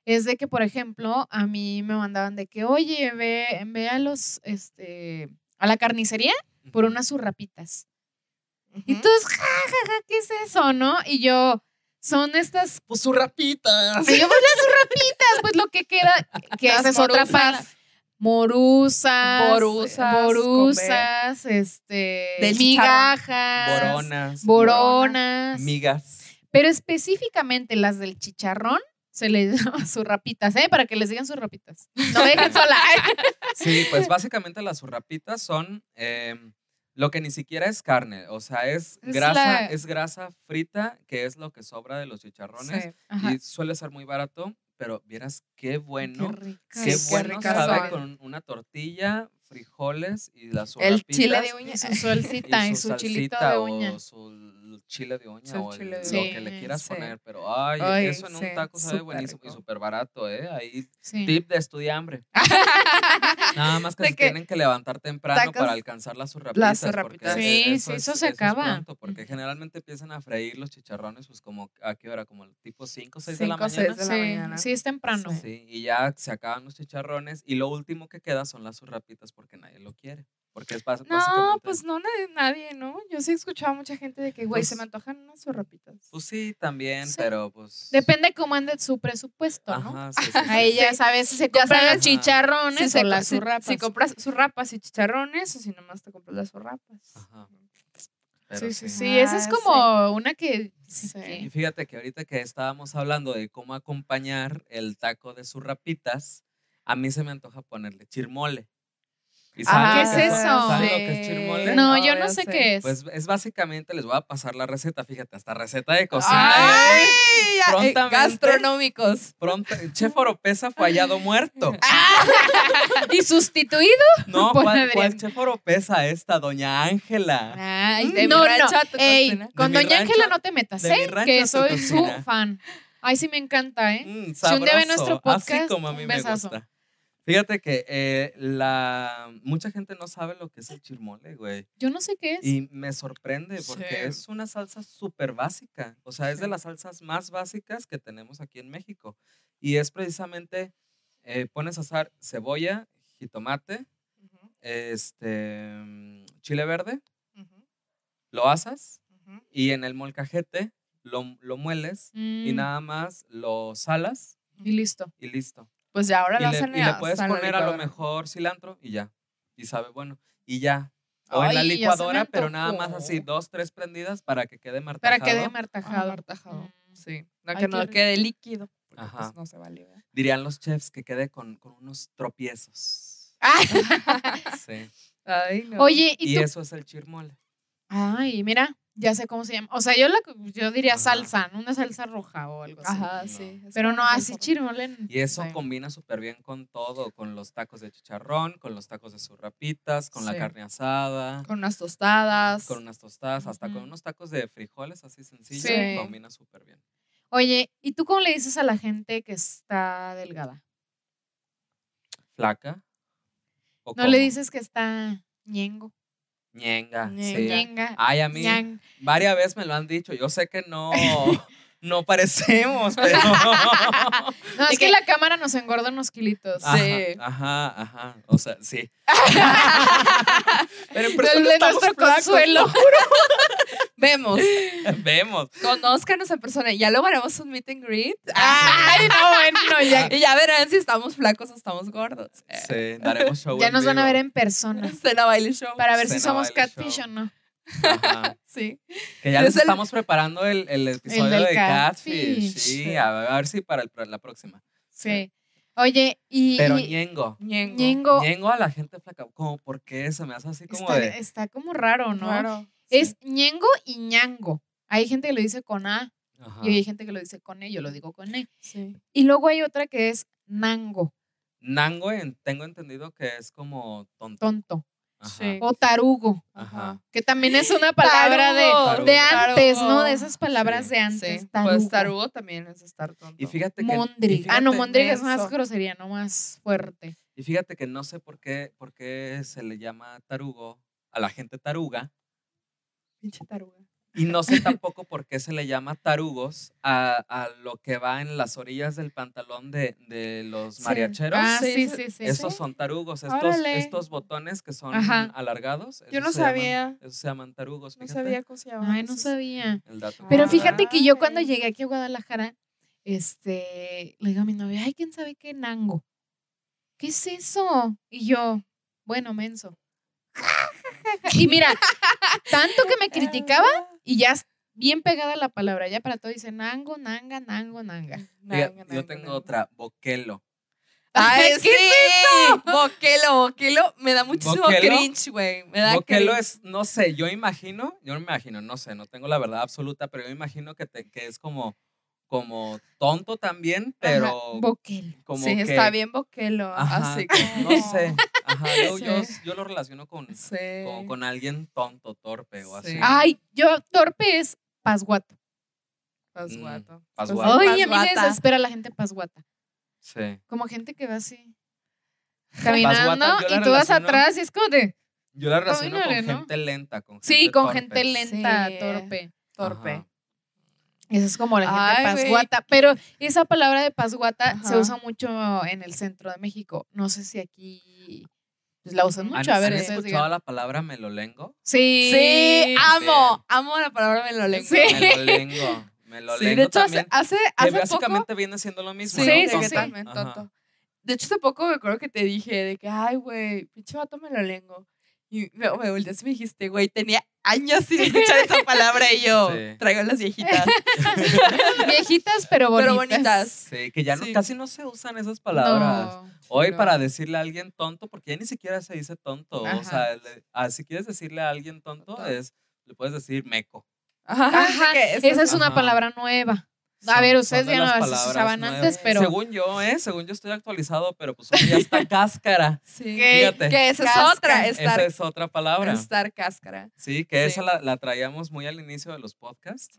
Speaker 1: es de que, por ejemplo, a mí me mandaban de que, oye, ve, ve a los, este, a la carnicería por unas surrapitas. Y todos, ja, ja, ja, ¿qué es eso, no? Y yo, son estas,
Speaker 2: Pues sus rapitas.
Speaker 1: y yo, pues las surrapitas, pues lo que queda, que
Speaker 3: Las
Speaker 1: esa es otra
Speaker 3: morusas.
Speaker 1: Morusas,
Speaker 3: Borusas,
Speaker 1: borusas, este,
Speaker 3: Del
Speaker 1: migajas,
Speaker 2: Boronas.
Speaker 1: boronas,
Speaker 2: Migas.
Speaker 1: pero específicamente las del chicharrón se les llama surrapitas, ¿eh? Para que les digan surrapitas. No dejen sola.
Speaker 2: Sí, pues básicamente las surrapitas son em, lo que ni siquiera es carne, o sea, es,
Speaker 1: Es
Speaker 2: grasa,
Speaker 1: la-
Speaker 2: es grasa frita, que es lo que sobra de los chicharrones
Speaker 3: Sí.
Speaker 2: Y suele ser muy barato, pero vieras qué bueno,
Speaker 1: Qué
Speaker 2: qué, bueno sabe con una tortilla, frijoles y las
Speaker 3: El
Speaker 2: surrapitas.
Speaker 3: chile de uña.
Speaker 1: Y su y su, chilito de
Speaker 2: o
Speaker 1: uña.
Speaker 2: su chile de uña
Speaker 3: Su
Speaker 2: o el-
Speaker 3: chile de
Speaker 2: lo que le quieras
Speaker 3: sí.
Speaker 2: poner, pero ay,
Speaker 3: Ay,
Speaker 2: eso en un taco sabe buenísimo y súper barato, ¿eh? Ahí
Speaker 1: Sí.
Speaker 2: tip de estudiambre. Nada más que se
Speaker 3: que
Speaker 2: tienen que levantar temprano
Speaker 3: tacos-
Speaker 2: para alcanzar las surrapitas.
Speaker 3: surrapitas.
Speaker 2: porque
Speaker 1: Sí,
Speaker 2: eso
Speaker 1: sí,
Speaker 2: es-
Speaker 1: eso se
Speaker 2: es
Speaker 1: acaba.
Speaker 2: pronto, porque generalmente empiezan a freír los chicharrones, pues como, ¿a qué hora? Como el tipo 5 o 6 de la
Speaker 3: Cinco,
Speaker 2: mañana.
Speaker 3: seis de la
Speaker 1: Sí,
Speaker 3: mañana.
Speaker 1: sí, es temprano.
Speaker 3: Sí.
Speaker 2: Sí, y ya se acaban los chicharrones y lo último que queda son las surrapitas porque nadie lo quiere. Porque es
Speaker 3: No, pues no, nadie, nadie, ¿no? Yo sí he escuchado a mucha gente de que, güey, se
Speaker 2: Pues-
Speaker 3: me antojan unas surrapitas.
Speaker 2: Pues sí, también,
Speaker 1: Sí.
Speaker 2: pero pues...
Speaker 1: Depende cómo ande su presupuesto, ¿no?
Speaker 2: Ajá, sí, sí, sí.
Speaker 1: Ahí ya sabes si se compran los chicharrones
Speaker 3: Si,
Speaker 1: o las
Speaker 3: si-
Speaker 1: surrapas.
Speaker 3: si compras surrapas y chicharrones o si nomás te compras las surrapas.
Speaker 2: Ajá. Pero
Speaker 1: Sí, sí,
Speaker 2: sí.
Speaker 1: Esa es
Speaker 3: Ah,
Speaker 1: como una que... sí,
Speaker 3: Sí.
Speaker 2: Y
Speaker 1: que-
Speaker 2: fíjate que ahorita que estábamos hablando de cómo acompañar el taco de sus rapitas, a mí se me antoja ponerle chirmole. ¿Y
Speaker 3: Ajá,
Speaker 2: saben
Speaker 1: ¿qué es eso?
Speaker 2: ¿Saben lo que es chirmole?
Speaker 1: No,
Speaker 3: No,
Speaker 1: yo no sé
Speaker 3: sé.
Speaker 1: qué es.
Speaker 2: Pues es básicamente, les voy a pasar la receta, fíjate, hasta receta de cocina.
Speaker 3: ¡Ay! ya, eh,
Speaker 2: prontamente.
Speaker 3: gastronómicos.
Speaker 2: Pronto, el chef Oropesa fue hallado muerto.
Speaker 1: y sustituido.
Speaker 2: No, ¿cuál, cuál chef Oropesa esta? Doña Ángela.
Speaker 1: Ay,
Speaker 3: Mm, de mi
Speaker 1: no, no.
Speaker 3: rancho a tu
Speaker 1: Ey,
Speaker 3: cocina.
Speaker 1: con
Speaker 2: De mi
Speaker 1: Doña
Speaker 2: rancho-
Speaker 1: Ángela no te metas,
Speaker 2: de mi
Speaker 1: ¿eh?
Speaker 2: rancho
Speaker 1: Que
Speaker 2: a tu
Speaker 1: soy su fan. Ay, sí me encanta, ¿eh?
Speaker 2: Mm,
Speaker 1: Si un día ve nuestro podcast,
Speaker 2: así como a mí
Speaker 1: un
Speaker 2: me
Speaker 1: besazo.
Speaker 2: gusta. Fíjate que eh, la mucha gente no sabe lo que es el chirmole, güey.
Speaker 1: Yo no sé qué es.
Speaker 2: Y me sorprende porque
Speaker 3: Sí.
Speaker 2: es una salsa súper básica. O sea, es de las salsas más básicas que tenemos aquí en México. Y es precisamente, eh, pones a asar cebolla, jitomate, este, mm, chile verde, lo asas y en el molcajete lo, lo mueles y
Speaker 1: Mm,
Speaker 2: nada más lo salas
Speaker 1: Y listo.
Speaker 2: y listo.
Speaker 3: Pues ya ahora
Speaker 2: Y
Speaker 3: lo
Speaker 2: le,
Speaker 3: hacen
Speaker 2: y le puedes poner a lo mejor cilantro y ya. Y sabe bueno. Y ya. O en la licuadora, pero nada más así, dos, tres prendidas para que quede
Speaker 1: Para
Speaker 2: martajado.
Speaker 1: que dé
Speaker 3: Ah,
Speaker 1: martajado. Mm.
Speaker 3: Sí. No,
Speaker 1: Ay,
Speaker 3: que no quede líquido. Porque
Speaker 2: Ajá.
Speaker 3: pues no se vale. ¿verdad?
Speaker 2: Dirían los chefs que quede con, con unos tropiezos.
Speaker 1: Ah,
Speaker 2: Sí.
Speaker 3: Ay, no.
Speaker 1: Oye, ¿y,
Speaker 2: Y
Speaker 1: tú?
Speaker 2: eso es el chirmole.
Speaker 1: Ay, mira, ya sé cómo se llama. O sea, yo la yo diría
Speaker 2: Ajá.
Speaker 1: salsa, ¿no? una salsa roja o algo así.
Speaker 3: Ajá, sí.
Speaker 1: Pero no así chirmole.
Speaker 2: Y eso
Speaker 1: sí.
Speaker 2: combina súper bien con todo, con los tacos de chicharrón, con los tacos de surrapitas, con la carne asada,
Speaker 3: Con unas tostadas.
Speaker 2: con unas tostadas, hasta con unos tacos de frijoles así sencillos.
Speaker 3: Sí.
Speaker 2: Combina súper bien.
Speaker 1: Oye, ¿y tú cómo le dices a la gente que está delgada?
Speaker 2: ¿Flaca? ¿O
Speaker 1: No le dices que está ñengo.
Speaker 2: Ñenga.
Speaker 3: Ñenga.
Speaker 2: sí.
Speaker 1: Ñenga.
Speaker 2: Ay, a mí
Speaker 1: ñang.
Speaker 2: varias veces me lo han dicho. Yo sé que no, no parecemos, pero.
Speaker 1: No, es que
Speaker 3: que-
Speaker 1: la cámara nos engorda unos kilitos.
Speaker 2: Ajá,
Speaker 3: Sí.
Speaker 2: Ajá, ajá. O sea, sí. pero en persona
Speaker 1: de
Speaker 2: estamos
Speaker 1: nuestro
Speaker 2: flacos,
Speaker 1: consuelo.
Speaker 3: Vemos.
Speaker 2: Vemos.
Speaker 3: Conózcanos en persona. Ya luego haremos un meet and greet.
Speaker 1: Ay, no, bueno, ya,
Speaker 3: Y ya verán si estamos flacos o estamos gordos.
Speaker 2: Sí, daremos show.
Speaker 1: ya
Speaker 2: en
Speaker 1: nos van a ver en persona.
Speaker 3: Cena baile show.
Speaker 1: Para ver si somos catfish
Speaker 2: show.
Speaker 1: o no.
Speaker 2: Ajá.
Speaker 3: Sí.
Speaker 2: Que ya
Speaker 3: Es
Speaker 2: les
Speaker 3: el-
Speaker 2: estamos preparando el, el episodio de Catfish.
Speaker 1: Catfish.
Speaker 2: Sí, a ver, a ver si para la próxima.
Speaker 1: Sí. Oye, y.
Speaker 2: Pero
Speaker 1: y
Speaker 2: ñengo.
Speaker 3: Ñengo.
Speaker 1: ñengo
Speaker 2: Ñengo a la gente flaca. Como, ¿por qué? Se me hace así como
Speaker 1: está,
Speaker 2: de.
Speaker 1: está como raro, ¿no?
Speaker 3: Raro.
Speaker 1: Es ñengo y ñango. Hay gente que lo dice con A
Speaker 2: Ajá.
Speaker 1: y hay gente que lo dice con E. Yo lo digo con E.
Speaker 3: Sí.
Speaker 1: Y luego hay otra que es nango,
Speaker 2: Nango, en- tengo entendido que es como tonto.
Speaker 1: tonto.
Speaker 3: Sí.
Speaker 1: O tarugo,
Speaker 2: Ajá.
Speaker 1: que también es una palabra de,
Speaker 3: Tarugo.
Speaker 1: de
Speaker 2: Tarugo.
Speaker 1: antes, ¿no? De esas palabras
Speaker 2: Sí.
Speaker 1: de antes.
Speaker 3: Sí.
Speaker 1: Tarugo.
Speaker 3: Pues tarugo también es estar tonto.
Speaker 2: Y fíjate que. y.
Speaker 1: Ah, no, Mondrig es más grosería, no más fuerte.
Speaker 2: Y fíjate que no sé por qué, por qué se le llama tarugo a la gente taruga.
Speaker 3: Pinche taruga.
Speaker 2: Y no sé tampoco por qué se le llama tarugos a, a lo que va en las orillas del pantalón de, de los
Speaker 3: Sí.
Speaker 2: mariacheros.
Speaker 1: Ah,
Speaker 3: sí,
Speaker 1: sí,
Speaker 3: sí,
Speaker 1: sí, sí.
Speaker 2: Esos
Speaker 1: sí.
Speaker 2: son tarugos, estos,
Speaker 1: Órale.
Speaker 2: estos botones que son
Speaker 1: Ajá.
Speaker 2: alargados.
Speaker 3: Yo no
Speaker 2: se llaman-
Speaker 3: sabía.
Speaker 2: esos se llaman tarugos.
Speaker 3: No sabía cómo se llamaban
Speaker 1: Ay, no sabía.
Speaker 2: El dato
Speaker 1: Pero
Speaker 3: Ah.
Speaker 1: fíjate que yo cuando
Speaker 3: Ay.
Speaker 1: llegué aquí a Guadalajara, este, le digo a mi novia, ay, ¿quién sabe qué nango? ¿Qué es eso? Y yo, bueno, menso. Y mira, tanto que me criticaba y ya es bien pegada la palabra, ya para todo dice nango, nanga, nango, nanga.
Speaker 2: Yo tengo
Speaker 3: nanga.
Speaker 2: otra, boquelo.
Speaker 3: Ay,
Speaker 1: ¿Qué
Speaker 3: sí.
Speaker 1: es
Speaker 3: Boquelo, boquelo. Me da muchísimo
Speaker 2: ¿Boquelo?
Speaker 3: cringe, güey. Me da
Speaker 2: Boquelo
Speaker 3: cringe.
Speaker 2: es, no sé, yo imagino, yo me imagino, no sé, no tengo la verdad absoluta, pero yo imagino que, te- que es como, como tonto también, pero
Speaker 1: Boquel.
Speaker 2: como
Speaker 3: sí,
Speaker 2: que,
Speaker 3: está bien boquelo.
Speaker 2: Ajá,
Speaker 3: Así como.
Speaker 2: no sé, ajá, yo, yo,
Speaker 3: Sí.
Speaker 2: yo lo relaciono con,
Speaker 3: Sí.
Speaker 2: con, con alguien tonto, torpe o así.
Speaker 3: Sí.
Speaker 1: Ay, yo, torpe es pasguato.
Speaker 3: Pasguato.
Speaker 2: Mm, pasguato.
Speaker 1: Ay, a mí me desespera la gente pasguata.
Speaker 2: Sí.
Speaker 1: Como gente que va así. Caminando
Speaker 2: Pasguata,
Speaker 1: y tú vas atrás y es como de.
Speaker 2: Yo la relaciono con
Speaker 1: ¿no?
Speaker 2: gente lenta, con gente
Speaker 1: Sí, con
Speaker 2: torpe.
Speaker 1: gente lenta,
Speaker 3: Sí.
Speaker 1: torpe.
Speaker 3: Torpe.
Speaker 2: Ajá.
Speaker 1: Esa es como la gente
Speaker 3: Ay,
Speaker 1: pasguata. Pero esa palabra de pasguata se usa mucho en el centro de México. No sé si aquí pues, la usan
Speaker 2: ¿Han,
Speaker 1: mucho. A ver,
Speaker 2: han escuchado
Speaker 1: digan.
Speaker 2: la palabra melolengo?
Speaker 1: Sí.
Speaker 3: Sí, amo. Amo la palabra melolengo.
Speaker 1: Sí.
Speaker 2: Melolengo. Melolengo
Speaker 3: Sí, de hecho, hace,
Speaker 2: también,
Speaker 3: hace,
Speaker 2: que
Speaker 3: hace poco.
Speaker 2: básicamente viene siendo lo mismo,
Speaker 3: Sí,
Speaker 2: ¿no?
Speaker 1: sí,
Speaker 3: que
Speaker 1: sí.
Speaker 3: tonto. De hecho, hace poco me acuerdo que te dije de que, ay, güey, pinche vato melolengo. Y me, me volteaste y me dijiste, güey, tenía años sin escuchar esa palabra y yo
Speaker 2: Sí.
Speaker 3: traigo las viejitas.
Speaker 1: Viejitas, pero bonitas.
Speaker 3: Pero bonitas.
Speaker 2: Sí, que ya no,
Speaker 3: Sí.
Speaker 2: casi no se usan esas palabras.
Speaker 1: No.
Speaker 2: Hoy
Speaker 3: no.
Speaker 2: para decirle a alguien tonto, porque ya ni siquiera se dice tonto. O sea, le- ah, si quieres decirle a alguien tonto,
Speaker 3: Tonto.
Speaker 2: es, le puedes decir meco.
Speaker 3: Ajá,
Speaker 1: Ajá, Esa es una
Speaker 2: Ajá.
Speaker 1: palabra nueva. A
Speaker 2: Son-
Speaker 1: ver, ustedes
Speaker 2: de
Speaker 1: ya no
Speaker 2: las
Speaker 1: usaban
Speaker 2: nuevas.
Speaker 1: antes, pero.
Speaker 2: Según yo, ¿eh? Según yo estoy actualizado, pero pues hoy ya está cáscara.
Speaker 3: Sí.
Speaker 2: Fíjate.
Speaker 3: Que esa es otra,
Speaker 2: Esa
Speaker 3: estar,
Speaker 2: es otra palabra.
Speaker 3: estar cáscara.
Speaker 2: Sí, que
Speaker 3: Sí.
Speaker 2: esa la, la traíamos muy al inicio de los podcasts.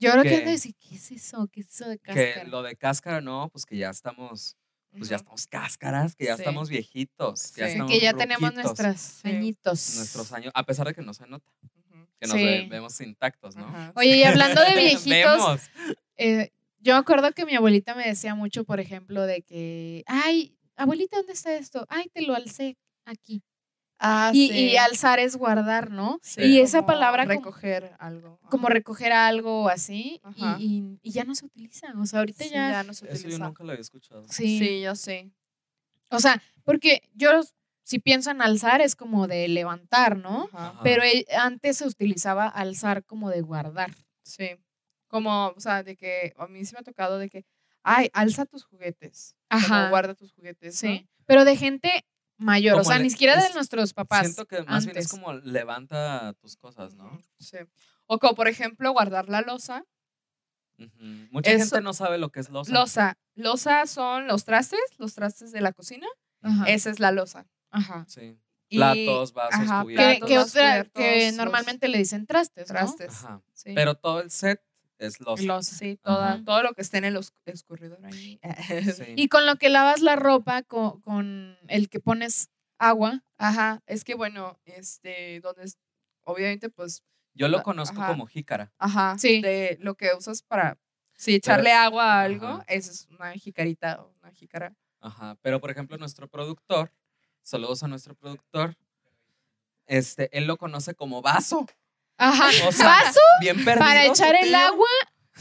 Speaker 1: Yo creo que
Speaker 2: que-
Speaker 1: decir, ¿qué es eso? ¿Qué es eso de
Speaker 2: Que
Speaker 1: cáscara?
Speaker 2: lo de cáscara no, pues que ya estamos, pues ya estamos cáscaras, que ya
Speaker 3: Sí.
Speaker 2: estamos viejitos, que ya
Speaker 3: Sí.
Speaker 2: estamos
Speaker 1: que ya tenemos nuestros añitos.
Speaker 2: nuestros años, a pesar de que no se nota, que nos
Speaker 1: Sí.
Speaker 2: vemos intactos, ¿no?
Speaker 3: Ajá,
Speaker 1: Oye, y hablando de viejitos,
Speaker 2: Vemos.
Speaker 1: Eh, yo me acuerdo que mi abuelita me decía mucho, por ejemplo, de que, ay, abuelita, ¿dónde está esto? Ay, te lo alcé aquí.
Speaker 3: Ah,
Speaker 1: Y,
Speaker 3: sí.
Speaker 1: y alzar es guardar, ¿no?
Speaker 3: Sí,
Speaker 1: y esa
Speaker 3: como
Speaker 1: palabra como-
Speaker 3: recoger algo.
Speaker 1: Como recoger algo o así, y,
Speaker 3: Ajá.
Speaker 1: y- y ya no se utiliza. O sea, ahorita
Speaker 3: Sí,
Speaker 1: ya,
Speaker 3: no se
Speaker 2: Eso yo
Speaker 3: utiliza.
Speaker 2: nunca lo había escuchado.
Speaker 1: sí.
Speaker 3: Sí, yo sé.
Speaker 1: O sea, porque yo si pienso en alzar es como de levantar, ¿no?
Speaker 3: Ajá.
Speaker 1: Pero eh, antes se utilizaba alzar como de guardar.
Speaker 3: Sí. Como, o sea, de que a mí sí me ha tocado de que, ay, alza tus juguetes. Como
Speaker 1: Ajá.
Speaker 3: guarda tus juguetes. ¿no?
Speaker 1: Sí. Pero de gente mayor, o
Speaker 2: Como
Speaker 1: sea,
Speaker 2: le-
Speaker 1: ni siquiera de
Speaker 2: es-
Speaker 1: nuestros papás.
Speaker 2: Siento que más bien es como levanta tus cosas, ¿no?
Speaker 3: Sí. O como, por ejemplo, guardar la losa.
Speaker 2: Mucha
Speaker 3: Eso-
Speaker 2: gente no sabe lo que es losa.
Speaker 3: Losa. Losa son los trastes, los trastes de la cocina.
Speaker 1: Ajá.
Speaker 3: Esa es la losa.
Speaker 1: Ajá.
Speaker 2: Sí.
Speaker 3: Y-
Speaker 2: Platos, vasos,
Speaker 3: ajá,
Speaker 1: Que,
Speaker 2: cubiertos.
Speaker 1: que
Speaker 3: Platos,
Speaker 1: otra,
Speaker 3: cubiertos,
Speaker 1: que
Speaker 3: los
Speaker 1: normalmente le dicen trastes, ¿no?
Speaker 3: Trastes.
Speaker 2: Ajá.
Speaker 3: Sí.
Speaker 2: Pero todo el set es. Losa.
Speaker 3: Sí, toda, todo lo que esté en el escurridor ahí.
Speaker 2: Sí.
Speaker 1: Y con lo que lavas la ropa, con, con el que pones agua.
Speaker 3: Ajá, es que bueno, este, donde es, obviamente, pues,
Speaker 2: Yo lo conozco
Speaker 3: ajá.
Speaker 2: como jícara.
Speaker 3: ajá,
Speaker 1: Sí.
Speaker 3: de lo que usas para, sí, echarle agua a algo,
Speaker 2: ajá.
Speaker 3: esa es una jicarita o una jícara.
Speaker 2: Ajá. Pero, por ejemplo, nuestro productor, saludos a nuestro productor, este, él lo conoce como vaso.
Speaker 1: Ajá.
Speaker 2: O sea,
Speaker 1: ¿Vaso?
Speaker 2: bien perdido.
Speaker 1: Para echar el
Speaker 2: tío.
Speaker 1: agua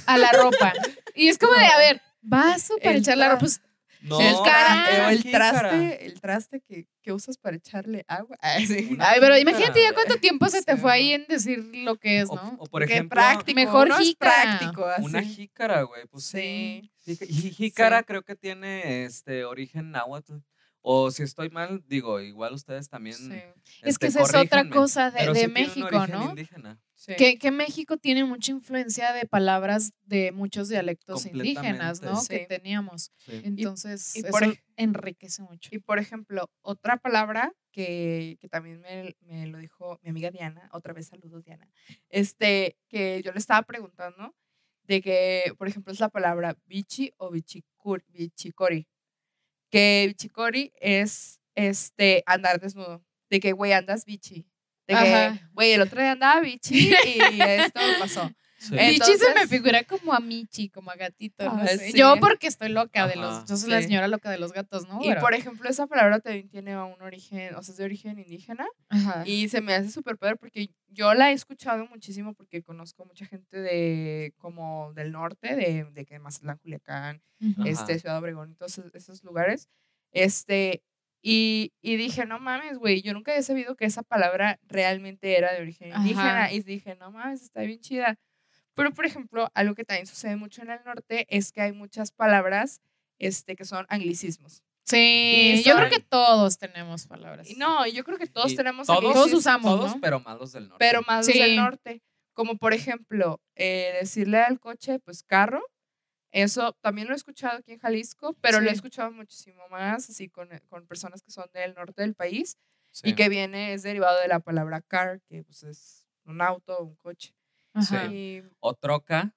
Speaker 1: a la ropa. Y es como de, a ver, vaso para
Speaker 3: El
Speaker 1: echar la ropa. Pues,
Speaker 2: No,
Speaker 3: el,
Speaker 1: cara-
Speaker 3: traste, el traste que, que usas para echarle agua. Ay, sí.
Speaker 2: Una
Speaker 1: Ay, pero imagínate ya cuánto tiempo se te
Speaker 3: Sí,
Speaker 1: fue ahí
Speaker 3: ¿no?
Speaker 1: en decir lo que es, ¿no?
Speaker 2: o, por ejemplo,
Speaker 3: práctico,
Speaker 1: mejor
Speaker 3: es
Speaker 1: jícara.
Speaker 3: práctico, así.
Speaker 2: una jícara, güey. Pues sí.
Speaker 3: Sí.
Speaker 2: Jí- jí- Jícara
Speaker 3: Sí.
Speaker 2: creo que tiene este origen náhuatl. O si estoy mal, digo, igual ustedes también.
Speaker 3: Sí,
Speaker 1: Es que
Speaker 2: este,
Speaker 1: esa es otra cosa de,
Speaker 2: pero
Speaker 1: de
Speaker 2: sí tiene un
Speaker 1: México, ¿no?
Speaker 2: indígena.
Speaker 3: sí.
Speaker 1: Que, que México tiene mucha influencia de palabras de muchos dialectos indígenas, ¿no? Que teníamos.
Speaker 2: Sí.
Speaker 1: Entonces,
Speaker 3: y
Speaker 1: eso
Speaker 3: por
Speaker 1: enriquece mucho.
Speaker 3: Y por ejemplo, otra palabra que, que también me, me lo dijo mi amiga Diana, otra vez saludos Diana, este, que yo le estaba preguntando de que, por ejemplo, es la palabra bichi o bichicur, bichicori, que bichicori es este, andar desnudo, de que, güey, andas bichi, de que, güey, el otro día andaba bichi y esto pasó.
Speaker 2: Sí.
Speaker 3: Eh,
Speaker 1: Michi se me
Speaker 3: Entonces-
Speaker 1: figura como a Michi, como a gatito. no sé.
Speaker 3: sí.
Speaker 1: Yo porque estoy loca de los. Yo soy la señora loca de los gatos, ¿no?
Speaker 3: Y
Speaker 1: Pero-
Speaker 3: por ejemplo, esa palabra también tiene un origen, o sea, es de origen indígena.
Speaker 1: Ajá.
Speaker 3: Y se me hace súper padre porque yo la he escuchado muchísimo porque conozco mucha gente de como del norte, de, de que Mazatlán, Culiacán.
Speaker 2: Ajá.
Speaker 3: este, Ciudad Obregón y todos esos- esos lugares. Este, y, y dije, no mames, güey, yo nunca había sabido que esa palabra realmente era de origen
Speaker 1: Ajá.
Speaker 3: indígena. Y dije, no mames, está bien chida. Pero, por ejemplo, algo que también sucede mucho en el norte es que hay muchas palabras este, que son anglicismos.
Speaker 1: Sí,
Speaker 3: Y
Speaker 1: yo
Speaker 3: son-
Speaker 1: creo que todos tenemos palabras.
Speaker 3: No, yo creo que todos
Speaker 2: Y
Speaker 3: tenemos
Speaker 2: todos,
Speaker 1: Todos usamos,
Speaker 2: todos,
Speaker 1: ¿no?
Speaker 2: pero malos del norte.
Speaker 3: pero más los
Speaker 1: Sí.
Speaker 3: del norte. Como por ejemplo, eh, decirle al coche, pues carro. Eso también lo he escuchado aquí en Jalisco, pero lo he escuchado muchísimo más, así con, eh, con personas que son del norte del país
Speaker 2: Sí.
Speaker 3: y que viene, es derivado de la palabra car, que pues es un auto, un coche.
Speaker 1: Ajá.
Speaker 2: Sí.
Speaker 3: Y,
Speaker 2: O troca,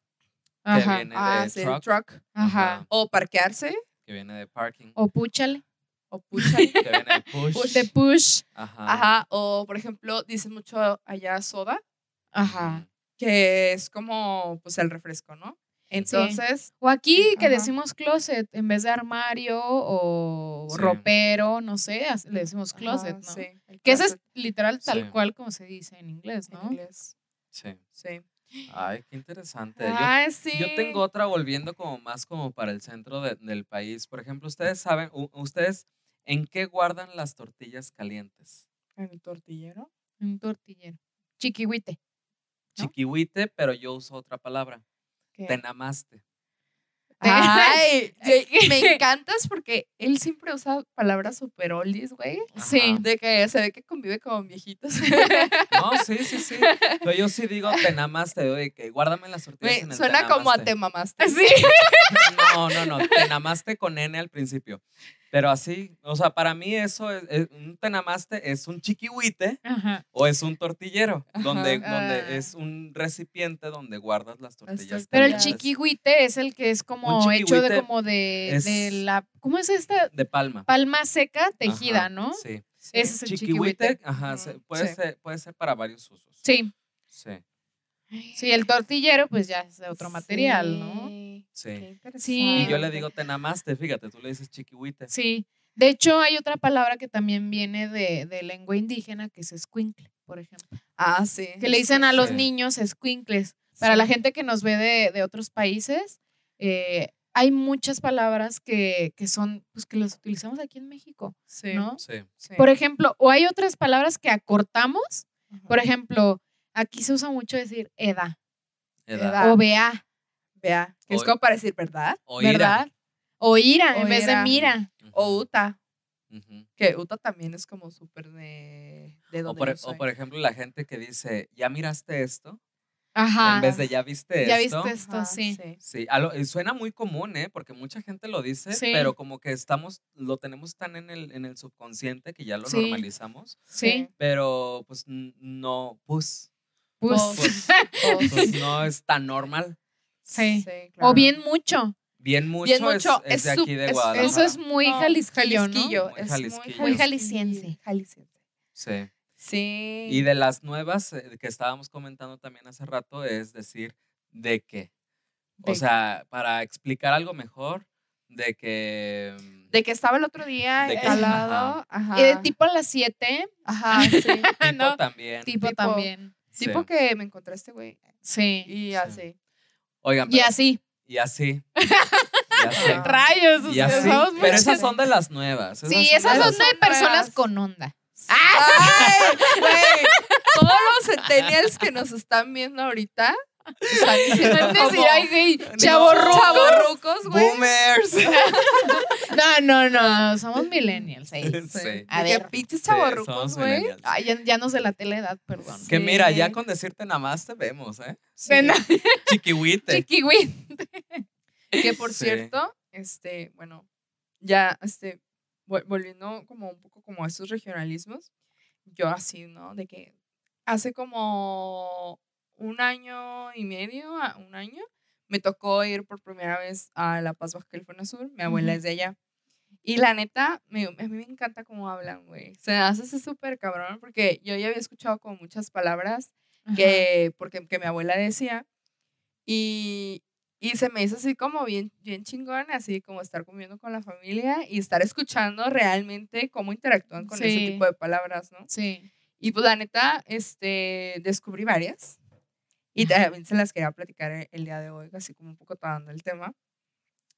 Speaker 2: que
Speaker 1: Ajá.
Speaker 2: viene
Speaker 3: ah,
Speaker 2: de
Speaker 3: sí,
Speaker 2: truck.
Speaker 3: truck.
Speaker 1: Ajá.
Speaker 3: O parquearse,
Speaker 2: Que viene de parking.
Speaker 1: O púchale.
Speaker 3: o pucha.
Speaker 2: Que viene de push.
Speaker 1: De push.
Speaker 2: Ajá.
Speaker 3: Ajá. O por ejemplo, dicen mucho allá soda,
Speaker 1: Ajá.
Speaker 3: que es como pues el refresco, ¿no? Entonces,
Speaker 1: O aquí que
Speaker 3: Ajá.
Speaker 1: decimos closet en vez de armario o
Speaker 2: Sí.
Speaker 1: ropero, no sé, le decimos closet,
Speaker 3: ajá,
Speaker 1: ¿no?
Speaker 3: sí,
Speaker 1: Que eso es literal tal
Speaker 2: Sí.
Speaker 1: cual como se dice en inglés,
Speaker 3: en
Speaker 1: ¿no?
Speaker 3: inglés.
Speaker 2: Sí.
Speaker 3: Sí.
Speaker 2: Ay, qué interesante. Yo-
Speaker 3: Ay, sí.
Speaker 2: Yo tengo otra volviendo como más como para el centro de- del país. Por ejemplo, ustedes saben, u- ustedes en qué guardan las tortillas calientes.
Speaker 3: En el tortillero.
Speaker 1: Un tortillero. Chiquihuite. ¿No?
Speaker 2: Chiquihuite, pero yo uso otra palabra.
Speaker 3: ¿Qué?
Speaker 2: Tenamaste.
Speaker 3: Ay, me encantas porque él siempre usa palabras super oldies, güey.
Speaker 1: Sí.
Speaker 3: De que se ve que convive con viejitos.
Speaker 2: No, sí, sí, sí. Pero yo sí digo tenamaste, oye, que guárdame las
Speaker 3: Güey,
Speaker 2: en el
Speaker 3: suena como a te mamaste.
Speaker 1: Sí.
Speaker 2: No, no, no. Tenamaste con N al principio. Pero así, o sea, para mí eso es, es- un tenamaste es un chiquihuite
Speaker 1: Ajá.
Speaker 2: o es un tortillero,
Speaker 3: Ajá.
Speaker 2: donde,
Speaker 1: Ah.
Speaker 2: donde es un recipiente donde guardas las tortillas.
Speaker 1: Pero el chiquihuite es el que es como hecho de como de, de la ¿cómo es esta?
Speaker 2: De palma.
Speaker 1: Palma seca tejida,
Speaker 2: Ajá,
Speaker 1: ¿no?
Speaker 2: Sí.
Speaker 3: Sí.
Speaker 1: Ese es el
Speaker 2: Chiquihuite,
Speaker 1: chiquihuite.
Speaker 2: ajá, puede,
Speaker 3: sí.
Speaker 2: ser, puede ser para varios usos.
Speaker 1: Sí.
Speaker 2: Sí,
Speaker 1: Sí, el tortillero pues ya es de otro material, ¿no?
Speaker 3: Sí,
Speaker 2: sí. Y yo le digo tenamaste, fíjate, tú le dices chiquihuite.
Speaker 1: Sí. De hecho, hay otra palabra que también viene de, de lengua indígena que es escuincle, por ejemplo.
Speaker 3: Ah, sí.
Speaker 1: Que le dicen a los
Speaker 2: Sí.
Speaker 1: niños escuincles. Para la gente que nos ve de, de otros países, eh, hay muchas palabras que, que son, pues que las utilizamos aquí en México,
Speaker 3: Sí.
Speaker 1: ¿no?
Speaker 2: Sí.
Speaker 3: sí.
Speaker 1: Por ejemplo, o hay otras palabras que acortamos.
Speaker 3: Ajá.
Speaker 1: Por ejemplo, aquí se usa mucho decir eda
Speaker 2: Edad.
Speaker 3: Edad.
Speaker 1: o vea,
Speaker 3: Vea, que es
Speaker 2: O-
Speaker 3: como para decir verdad.
Speaker 2: O ira.
Speaker 1: ¿verdad? O ira en vez de mira.
Speaker 3: O Uta,
Speaker 2: ujú.
Speaker 3: que Uta también es como súper de, de
Speaker 2: O
Speaker 3: donde
Speaker 2: por,
Speaker 3: yo
Speaker 2: o
Speaker 3: soy.
Speaker 2: por ejemplo, la gente que dice, ¿ya miraste esto?
Speaker 1: Ajá.
Speaker 2: En vez de ¿ya viste
Speaker 1: ya
Speaker 2: esto?
Speaker 1: viste esto,
Speaker 3: Ajá,
Speaker 1: sí.
Speaker 2: Sí, a lo- y suena muy común, ¿eh? Porque mucha gente lo dice,
Speaker 1: Sí.
Speaker 2: pero como que estamos, lo tenemos tan en el, en el subconsciente que ya lo
Speaker 1: Sí.
Speaker 2: normalizamos.
Speaker 1: Sí.
Speaker 2: Pero pues n- no, pues,
Speaker 1: Pues,
Speaker 3: Pues,
Speaker 2: pues
Speaker 3: pues,
Speaker 2: no es tan normal.
Speaker 1: Sí.
Speaker 3: claro.
Speaker 1: O bien mucho.
Speaker 2: Bien mucho,
Speaker 3: Bien
Speaker 2: es-
Speaker 3: mucho,
Speaker 2: es,
Speaker 3: es
Speaker 2: de aquí de
Speaker 3: es-
Speaker 2: Guadalajara.
Speaker 1: Eso es muy
Speaker 3: No,
Speaker 1: jalisquillo, ¿no?
Speaker 2: Muy
Speaker 3: es
Speaker 2: jalisquillo.
Speaker 1: Muy jalisciense.
Speaker 3: Jalisciense.
Speaker 2: Sí.
Speaker 3: Sí.
Speaker 2: Y de las nuevas eh, que estábamos comentando también hace rato es decir de qué. O sea, para explicar algo mejor, de que... mm,
Speaker 3: De que estaba el otro día
Speaker 2: De que-
Speaker 3: al lado. Ajá.
Speaker 1: Y de tipo a las 7,
Speaker 3: Ajá, sí.
Speaker 2: tipo
Speaker 1: ¿no?
Speaker 2: también.
Speaker 1: tipo,
Speaker 3: Tipo-
Speaker 1: también.
Speaker 2: sí.
Speaker 3: Tipo que me encontré este güey.
Speaker 1: Sí.
Speaker 3: Y
Speaker 2: Sí. Oigan,
Speaker 1: Y así.
Speaker 2: y así. Y así.
Speaker 1: Rayos.
Speaker 2: Y
Speaker 1: sea,
Speaker 2: así.
Speaker 1: somos
Speaker 2: Pero
Speaker 1: muchas-
Speaker 2: esas son de las nuevas.
Speaker 1: Sí, esas
Speaker 2: de
Speaker 1: son de personas
Speaker 3: nuevas.
Speaker 1: con onda.
Speaker 3: ¡Ay, güey! Todos los centennials que nos están viendo ahorita
Speaker 1: No es decir, ay, güey,
Speaker 3: chavorrucos, güey.
Speaker 2: Boomers.
Speaker 1: No, no, no, somos millennials. ahí.
Speaker 2: Sí.
Speaker 1: A ver.
Speaker 3: pinches chavorrucos, güey.
Speaker 1: Ay, ya, ya no se la la edad, perdón.
Speaker 2: Que mira, ya con decirte nada más te vemos, ¿eh?
Speaker 3: Sí.
Speaker 2: Chiquihuite.
Speaker 1: Chiquihuit.
Speaker 3: Que por
Speaker 2: Sí.
Speaker 3: cierto, este, bueno, ya, este, vol- volviendo como un poco como a esos regionalismos, yo así, ¿no? De que hace como un año y medio, a un año, me tocó ir por primera vez a La Paz, Baja California Sur. Mi abuela es de allá. Y la neta, me- a mí me encanta cómo hablan, güey. Se hace ese súper cabrón, porque yo ya había escuchado como muchas palabras que, porque, que mi abuela decía. Y, y se me hizo así como bien, bien chingón, así como estar comiendo con la familia y estar escuchando realmente cómo interactúan con ese tipo de palabras, ¿no?
Speaker 1: Sí.
Speaker 3: Y pues la neta, este, descubrí varias. Y también se las quería platicar e- el día de hoy, así como un poco tomando el tema.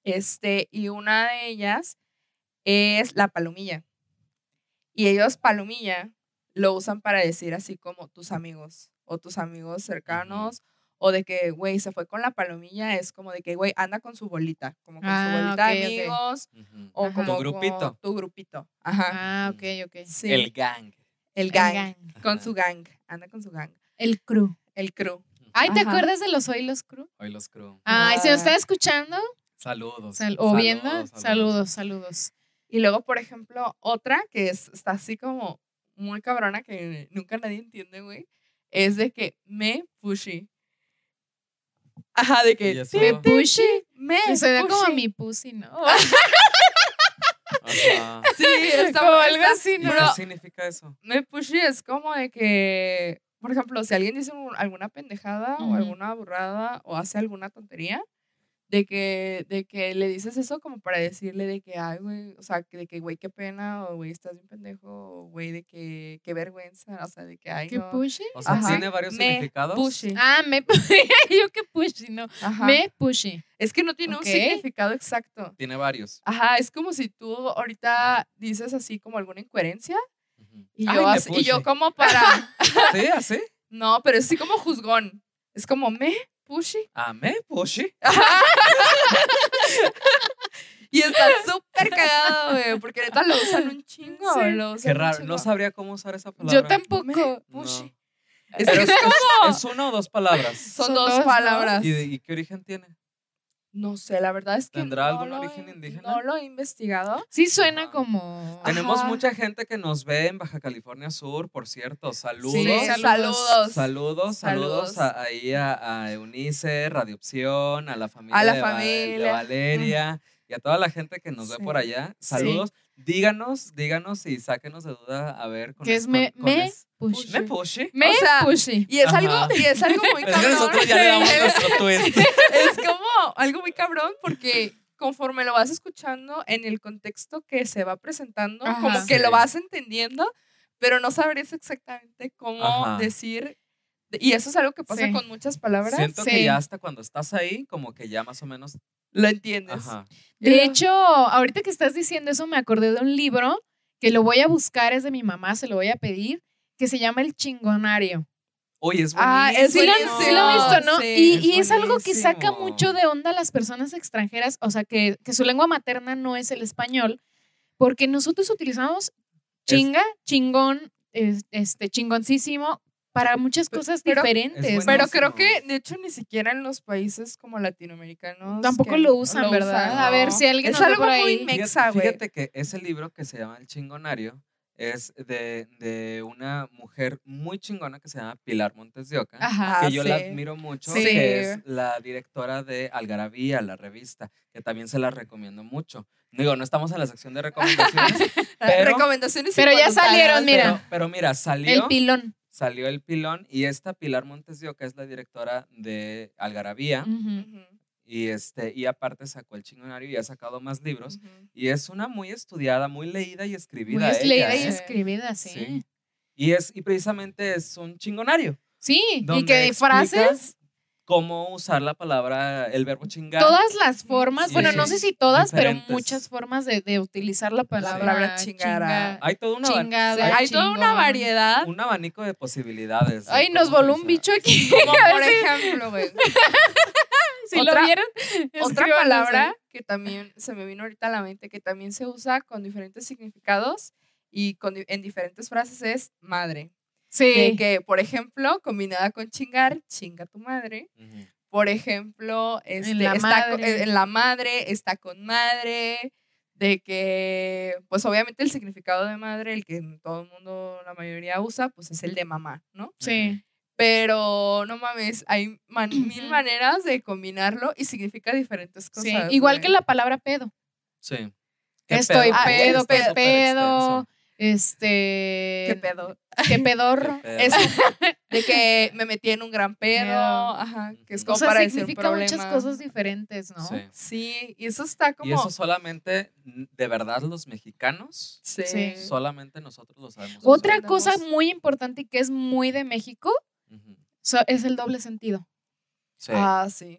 Speaker 3: Este, y una de ellas es la palomilla. Y ellos palomilla lo usan para decir así como tus amigos o tus amigos cercanos o de que, güey, se fue con la palomilla, es como de que, güey, anda con su bolita, como con
Speaker 1: Ah,
Speaker 3: su bolita
Speaker 1: ok,
Speaker 3: de amigos
Speaker 2: Ujú.
Speaker 3: o
Speaker 1: Ajá.
Speaker 3: como
Speaker 2: Tu
Speaker 3: con
Speaker 2: grupito.
Speaker 3: tu grupito. Ajá.
Speaker 1: Ah, ok, ok.
Speaker 3: Sí.
Speaker 2: El gang.
Speaker 3: el
Speaker 1: El
Speaker 3: gang. Con su gang. Anda con su gang.
Speaker 1: El crew.
Speaker 3: El crew.
Speaker 1: Ay, ¿te
Speaker 3: Ajá.
Speaker 1: acuerdas de los Hoy los Crew?
Speaker 2: Hoy los crew.
Speaker 1: Ay, si nos están escuchando
Speaker 2: Saludos.
Speaker 1: sal- o viendo,
Speaker 2: Saludos,
Speaker 1: saludos, saludos.
Speaker 3: Y luego, por ejemplo, otra que es, está así como muy cabrona que nunca nadie entiende, güey, es de que me pushy. Ajá, de
Speaker 2: ¿Y
Speaker 3: que?
Speaker 1: Me pushy.
Speaker 3: me
Speaker 1: Que suena como a
Speaker 3: pushy.
Speaker 1: mi pussy, ¿no?
Speaker 2: Ajá.
Speaker 3: Sí, está
Speaker 1: como algo
Speaker 3: está-
Speaker 1: así,
Speaker 2: ¿Y
Speaker 1: ¿no?
Speaker 2: qué significa eso?
Speaker 3: Me pushy es como de que, por ejemplo, si alguien dice un- alguna pendejada
Speaker 1: Ujú.
Speaker 3: o alguna burrada o hace alguna tontería, de que, de que le dices eso como para decirle de que, ay, güey, o sea, de que, güey, qué pena, o güey, estás bien pendejo, o güey, de que, qué vergüenza, o sea, de que, ay,
Speaker 1: ¿Qué
Speaker 3: no.
Speaker 1: pushy?
Speaker 2: O sea,
Speaker 3: Ajá.
Speaker 2: ¿tiene varios
Speaker 3: Me
Speaker 2: significados?
Speaker 3: pushy.
Speaker 1: Ah, me yo que pushy, no.
Speaker 3: Ajá.
Speaker 1: Me pushy.
Speaker 3: Es que no tiene
Speaker 1: Ok.
Speaker 3: un significado exacto.
Speaker 2: Tiene varios.
Speaker 3: Ajá, es como si tú ahorita dices así como alguna incoherencia. Y yo,
Speaker 2: me
Speaker 3: así- y yo
Speaker 2: pushy.
Speaker 3: como para...
Speaker 2: ¿Sí? ¿Así?
Speaker 3: no, pero es así como juzgón. Es como me pushy.
Speaker 2: Ah, me pushy.
Speaker 3: Y está súper cagado, güey, porque neta lo usan un chingo.
Speaker 1: Sí.
Speaker 3: Lo usan
Speaker 2: Qué raro.
Speaker 3: chingo.
Speaker 2: No sabría cómo usar esa palabra.
Speaker 1: Yo tampoco.
Speaker 3: Me
Speaker 2: No.
Speaker 3: pushy. Es
Speaker 2: Pero
Speaker 3: que
Speaker 2: es,
Speaker 3: es como...
Speaker 2: es- es una o dos palabras.
Speaker 3: Son
Speaker 1: Son
Speaker 3: dos palabras.
Speaker 2: ¿Y, de- y qué origen tiene?
Speaker 3: No sé, la verdad es que
Speaker 2: ¿Tendrá
Speaker 3: no
Speaker 2: algún
Speaker 3: lo
Speaker 2: origen
Speaker 3: he-
Speaker 2: indígena?
Speaker 3: No lo he investigado.
Speaker 1: Sí suena como...
Speaker 2: Tenemos
Speaker 3: Ajá.
Speaker 2: mucha gente que nos ve en Baja California Sur, por cierto. Saludos.
Speaker 1: Sí, saludos.
Speaker 3: saludos.
Speaker 2: Saludos, saludos, a- ahí a, a Eunice, Radio Opción, a la familia,
Speaker 3: A la
Speaker 2: de, Va- de
Speaker 3: familia.
Speaker 2: Valeria y a toda la gente que nos ve por allá. Saludos. Díganos, díganos y sáquenos de duda a ver con
Speaker 1: que
Speaker 2: es-
Speaker 1: me,
Speaker 2: con- con
Speaker 1: me
Speaker 2: es-
Speaker 1: pushy.
Speaker 2: me pushy.
Speaker 1: Me
Speaker 3: O sea,
Speaker 1: pushy.
Speaker 3: Y es
Speaker 2: Ajá.
Speaker 3: algo, y es algo muy cabrón.
Speaker 2: nosotros ya le damos nuestro twist.
Speaker 3: es como algo muy cabrón porque conforme lo vas escuchando en el contexto que se va presentando,
Speaker 1: Ajá.
Speaker 3: como que
Speaker 2: Sí.
Speaker 3: lo vas entendiendo, pero no sabrías exactamente cómo
Speaker 2: Ajá.
Speaker 3: decir. Y eso es algo que pasa
Speaker 1: Sí.
Speaker 3: con muchas palabras.
Speaker 2: Siento que
Speaker 1: Sí.
Speaker 2: ya hasta cuando estás ahí, como que ya más o menos.
Speaker 3: Lo entiendes.
Speaker 2: Ajá.
Speaker 1: De hecho, ahorita que estás diciendo eso, me acordé de un libro que lo voy a buscar, es de mi mamá, se lo voy a pedir, que se llama El Chingonario.
Speaker 2: Oye, es
Speaker 3: Ah, es
Speaker 1: Sí lo,
Speaker 2: buenísimo.
Speaker 1: sí lo han visto, ¿no?
Speaker 3: Sí,
Speaker 1: y,
Speaker 2: es
Speaker 1: y es algo que saca
Speaker 2: buenísimo.
Speaker 1: mucho de onda a las personas extranjeras, o sea, que, que su lengua materna no es el español, porque nosotros utilizamos chinga, chingón, es- este, chingoncísimo para muchas cosas
Speaker 3: pero-
Speaker 1: diferentes.
Speaker 2: Es
Speaker 3: Pero creo que, de hecho, ni siquiera en los países como latinoamericanos.
Speaker 1: Tampoco lo usan, ¿verdad?
Speaker 2: A ver
Speaker 1: si alguien
Speaker 3: Es algo
Speaker 1: por
Speaker 3: muy mexa, güey.
Speaker 2: fíjate que ese libro que se llama El Chingonario es de, de una mujer muy chingona que se llama Pilar Montes de Oca.
Speaker 1: Ajá.
Speaker 2: que
Speaker 3: Ah,
Speaker 2: yo la admiro mucho,
Speaker 3: Sí.
Speaker 2: que es la directora de Algarabía, la revista, que también se la recomiendo mucho. Digo, no estamos en la sección de recomendaciones, pero-
Speaker 3: Recomendaciones.
Speaker 1: Pero ya salieron, mira.
Speaker 2: pero, pero mira, salió,
Speaker 1: El pilón.
Speaker 2: Salió el pilón y esta Pilar Montes de Oca es la directora de Algarabía y, este, y aparte sacó el chingonario y ha sacado más libros. Y es una muy estudiada, muy leída y escribida.
Speaker 1: Muy es
Speaker 2: ella,
Speaker 1: leída y
Speaker 2: ¿eh?
Speaker 1: escribida, sí.
Speaker 2: Sí. Y, es, y precisamente es un chingonario.
Speaker 1: Sí, y que
Speaker 2: explica
Speaker 1: frases,
Speaker 2: Cómo usar la palabra, el verbo chingar.
Speaker 1: todas las formas,
Speaker 2: Sí,
Speaker 1: bueno,
Speaker 2: sí,
Speaker 1: no sé si todas, pero muchas formas de, de utilizar la palabra,
Speaker 3: palabra chingara.
Speaker 2: Hay todo una,
Speaker 1: chingada,
Speaker 3: Sí, hay toda una variedad.
Speaker 2: un abanico de posibilidades. de
Speaker 1: Ay, nos voló un bicho aquí.
Speaker 3: Como por ejemplo, güey.
Speaker 1: Si
Speaker 3: Otra-
Speaker 1: lo vieron,
Speaker 3: Otra palabra que también se me vino ahorita a la mente, que también se usa con diferentes significados y con, en diferentes frases es madre.
Speaker 1: Sí.
Speaker 3: que, por ejemplo, combinada con chingar, chinga tu madre. Por ejemplo, este,
Speaker 1: la
Speaker 3: está co-
Speaker 1: madre.
Speaker 3: eh, en la madre, está con madre. De que, pues obviamente el significado de madre, el que todo el mundo, la mayoría usa, pues es el de mamá, ¿no?
Speaker 1: Sí.
Speaker 3: Pero no mames, hay man- mil maneras de combinarlo y significa diferentes
Speaker 1: Sí,
Speaker 3: cosas.
Speaker 1: igual
Speaker 3: güey.
Speaker 1: que la palabra pedo.
Speaker 2: Sí.
Speaker 1: Estoy
Speaker 3: Ah,
Speaker 1: pedo, qué
Speaker 3: súper
Speaker 1: pedo, este...
Speaker 3: ¿Qué pedo?
Speaker 1: Qué pedorro.
Speaker 2: Qué pedo.
Speaker 3: Es de que me metí en un gran pedo,
Speaker 1: Pedo.
Speaker 3: ajá, que es como
Speaker 1: O sea,
Speaker 3: para decir
Speaker 1: significa
Speaker 3: problema.
Speaker 1: muchas cosas diferentes, ¿no?
Speaker 2: Sí.
Speaker 3: Sí, y eso está como...
Speaker 2: Y eso solamente, de verdad, los mexicanos,
Speaker 3: sí.
Speaker 1: Sí.
Speaker 2: solamente nosotros lo sabemos.
Speaker 1: Otra cosa muy importante y que es muy de México
Speaker 2: Ujú.
Speaker 1: so- es el doble sentido,
Speaker 2: Sí,
Speaker 3: Ah, sí.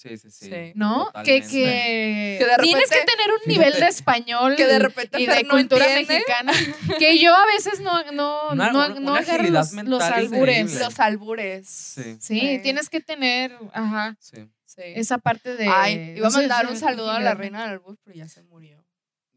Speaker 2: Sí, sí, sí.
Speaker 3: sí.
Speaker 1: ¿no? Que,
Speaker 2: Totalmente.
Speaker 1: que,
Speaker 3: Que de
Speaker 1: tienes que
Speaker 3: repente-
Speaker 1: tener un nivel de español
Speaker 3: Que de repente
Speaker 1: y de
Speaker 3: no
Speaker 1: cultura
Speaker 3: entiende.
Speaker 1: mexicana que yo a veces no, no,
Speaker 2: Una-
Speaker 1: no,
Speaker 2: una-
Speaker 1: no
Speaker 2: una
Speaker 1: agarro los, albures.
Speaker 3: Los albures.
Speaker 2: Sí.
Speaker 1: Sí,
Speaker 3: Sí.
Speaker 1: tienes que tener, ajá,
Speaker 2: Sí.
Speaker 3: Sí.
Speaker 1: esa parte de...
Speaker 3: Ay, iba a mandar un saludo a la reina del albur, pero ya se murió.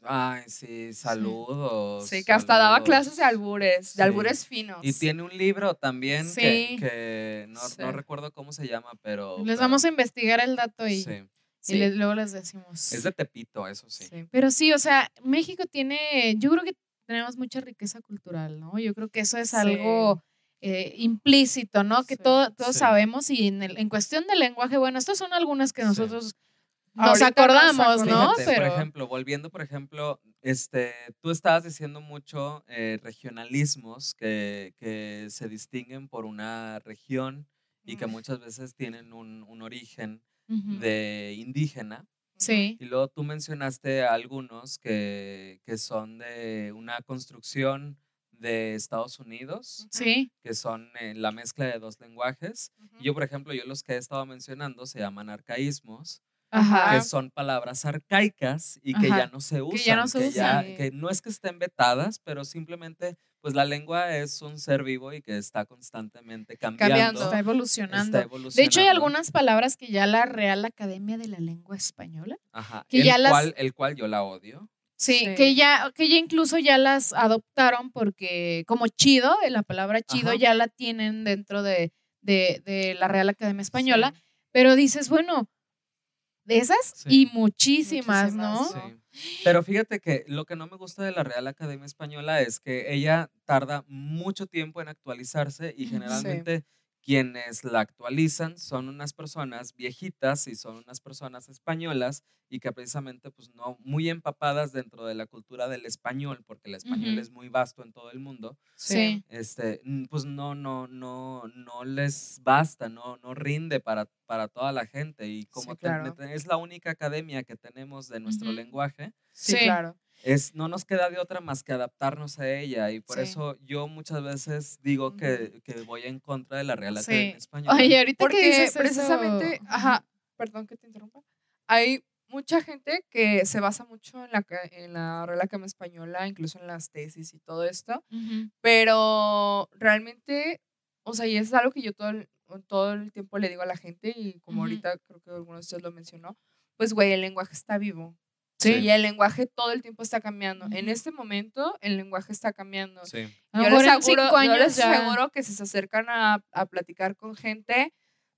Speaker 2: Ay, sí, saludos.
Speaker 3: Sí, que hasta daba clases de albures,
Speaker 2: Sí.
Speaker 3: de albures finos.
Speaker 2: Y tiene un libro también
Speaker 1: Sí.
Speaker 2: que, que no,
Speaker 3: Sí.
Speaker 2: no recuerdo cómo se llama, pero...
Speaker 1: Les
Speaker 2: pero-
Speaker 1: vamos a investigar el dato y,
Speaker 2: Sí.
Speaker 1: y les- luego les decimos.
Speaker 2: Es de Tepito, eso sí.
Speaker 1: Pero sí, o sea, México tiene, yo creo que tenemos mucha riqueza cultural, ¿no? Yo creo que eso es algo eh, implícito, ¿no? Que todo, todos sabemos y en, el- en cuestión de lenguaje, bueno, estas son algunas que nosotros nos
Speaker 3: Ahorita nos
Speaker 1: acordamos, ¿no?
Speaker 3: acordamos.
Speaker 2: Fíjate,
Speaker 1: Pero
Speaker 2: Por ejemplo, volviendo, por ejemplo, este, tú estabas diciendo mucho eh, regionalismos que, que se distinguen por una región y que
Speaker 3: Mm.
Speaker 2: muchas veces tienen un, un origen
Speaker 1: Ujú.
Speaker 2: de indígena.
Speaker 1: sí,
Speaker 2: Y luego tú mencionaste algunos que, que son de una construcción de Estados Unidos,
Speaker 1: sí,
Speaker 2: que son eh, la mezcla de dos lenguajes.
Speaker 3: Ujú.
Speaker 2: Y yo, por ejemplo, yo los que he estado mencionando se llaman arcaísmos,
Speaker 1: ajá.
Speaker 2: que son palabras arcaicas y que
Speaker 1: Ajá,
Speaker 2: ya no se usan.
Speaker 1: ya no se
Speaker 2: ya-
Speaker 3: usan.
Speaker 2: que no es que estén vetadas, pero simplemente, pues la lengua es un ser vivo y que está constantemente cambiando.
Speaker 3: Cambiando.
Speaker 1: Está evolucionando.
Speaker 2: está
Speaker 1: De hecho, hay
Speaker 2: evolucionando.
Speaker 1: algunas palabras que ya la Real Academia de la Lengua Española,
Speaker 2: Ajá,
Speaker 1: que
Speaker 2: el,
Speaker 1: ya las-
Speaker 2: cual, el cual yo la odio.
Speaker 1: sí,
Speaker 3: Sí.
Speaker 1: que ya, que ya incluso ya las adoptaron porque como chido, eh, la palabra chido
Speaker 2: Ajá.
Speaker 1: ya la tienen dentro de, de, de la Real Academia Española,
Speaker 3: Sí.
Speaker 1: pero dices, bueno, de esas
Speaker 2: Sí.
Speaker 1: y muchísimas, ¿no?
Speaker 2: Sí. Pero fíjate que lo que no me gusta de la Real Academia Española es que ella tarda mucho tiempo en actualizarse y.
Speaker 1: Sí.
Speaker 2: Quienes la actualizan son unas personas viejitas y son unas personas españolas y que precisamente pues no muy empapadas dentro de la cultura del español porque el español
Speaker 1: Ujú.
Speaker 2: es muy vasto en todo el mundo
Speaker 1: Sí.
Speaker 2: este, pues no, no, no, no les basta, no, no rinde para, para toda la gente. Y como
Speaker 3: Sí, claro.
Speaker 2: te- es la única academia que tenemos de nuestro
Speaker 1: Ujú.
Speaker 2: lenguaje,
Speaker 3: Sí,
Speaker 1: Sí.
Speaker 3: claro.
Speaker 2: Es, no nos queda de otra más que adaptarnos a ella. Y por
Speaker 1: Sí.
Speaker 2: eso yo muchas veces digo que, que voy en contra de la Real
Speaker 1: Sí.
Speaker 2: Academia Española.
Speaker 1: Oye, ahorita que
Speaker 3: Porque
Speaker 1: dices eso-
Speaker 3: precisamente,
Speaker 1: Ujú.
Speaker 3: ajá, perdón que te interrumpa, hay mucha gente que se basa mucho en la, en la Real Academia Española, incluso en las tesis y todo esto,
Speaker 1: Ujú.
Speaker 3: pero realmente, o sea, y es algo que yo todo el, todo el tiempo le digo a la gente y como
Speaker 1: Ujú.
Speaker 3: ahorita creo que alguno de ustedes lo mencionó, pues güey, el lenguaje está vivo.
Speaker 2: Sí.
Speaker 3: Y el lenguaje todo el tiempo está cambiando. En este momento, el lenguaje está cambiando.
Speaker 2: Sí,
Speaker 1: A
Speaker 3: Yo les,
Speaker 1: en cinco
Speaker 3: aseguro, yo
Speaker 1: años
Speaker 3: les aseguro que si se acercan a, a platicar con gente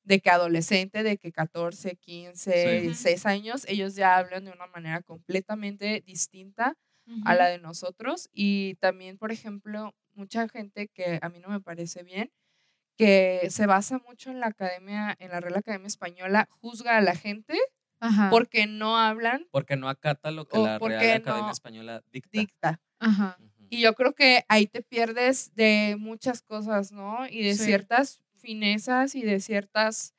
Speaker 3: de que adolescente, de que 14, 15,
Speaker 2: Sí.
Speaker 3: 16 años, ellos ya hablan de una manera completamente distinta a
Speaker 1: Ujú.
Speaker 3: la de nosotros. Y también, por ejemplo, mucha gente que a mí no me parece bien, que se basa mucho en la academia, en la Real Academia Española, juzga a la gente
Speaker 1: Ajá.
Speaker 3: porque no hablan,
Speaker 2: porque no acata lo que la Real Academia
Speaker 3: no
Speaker 2: Española dicta.
Speaker 3: dicta.
Speaker 1: Ajá.
Speaker 3: Y yo creo que ahí te pierdes de muchas cosas, ¿no? Y de
Speaker 1: Sí.
Speaker 3: ciertas finezas y de ciertas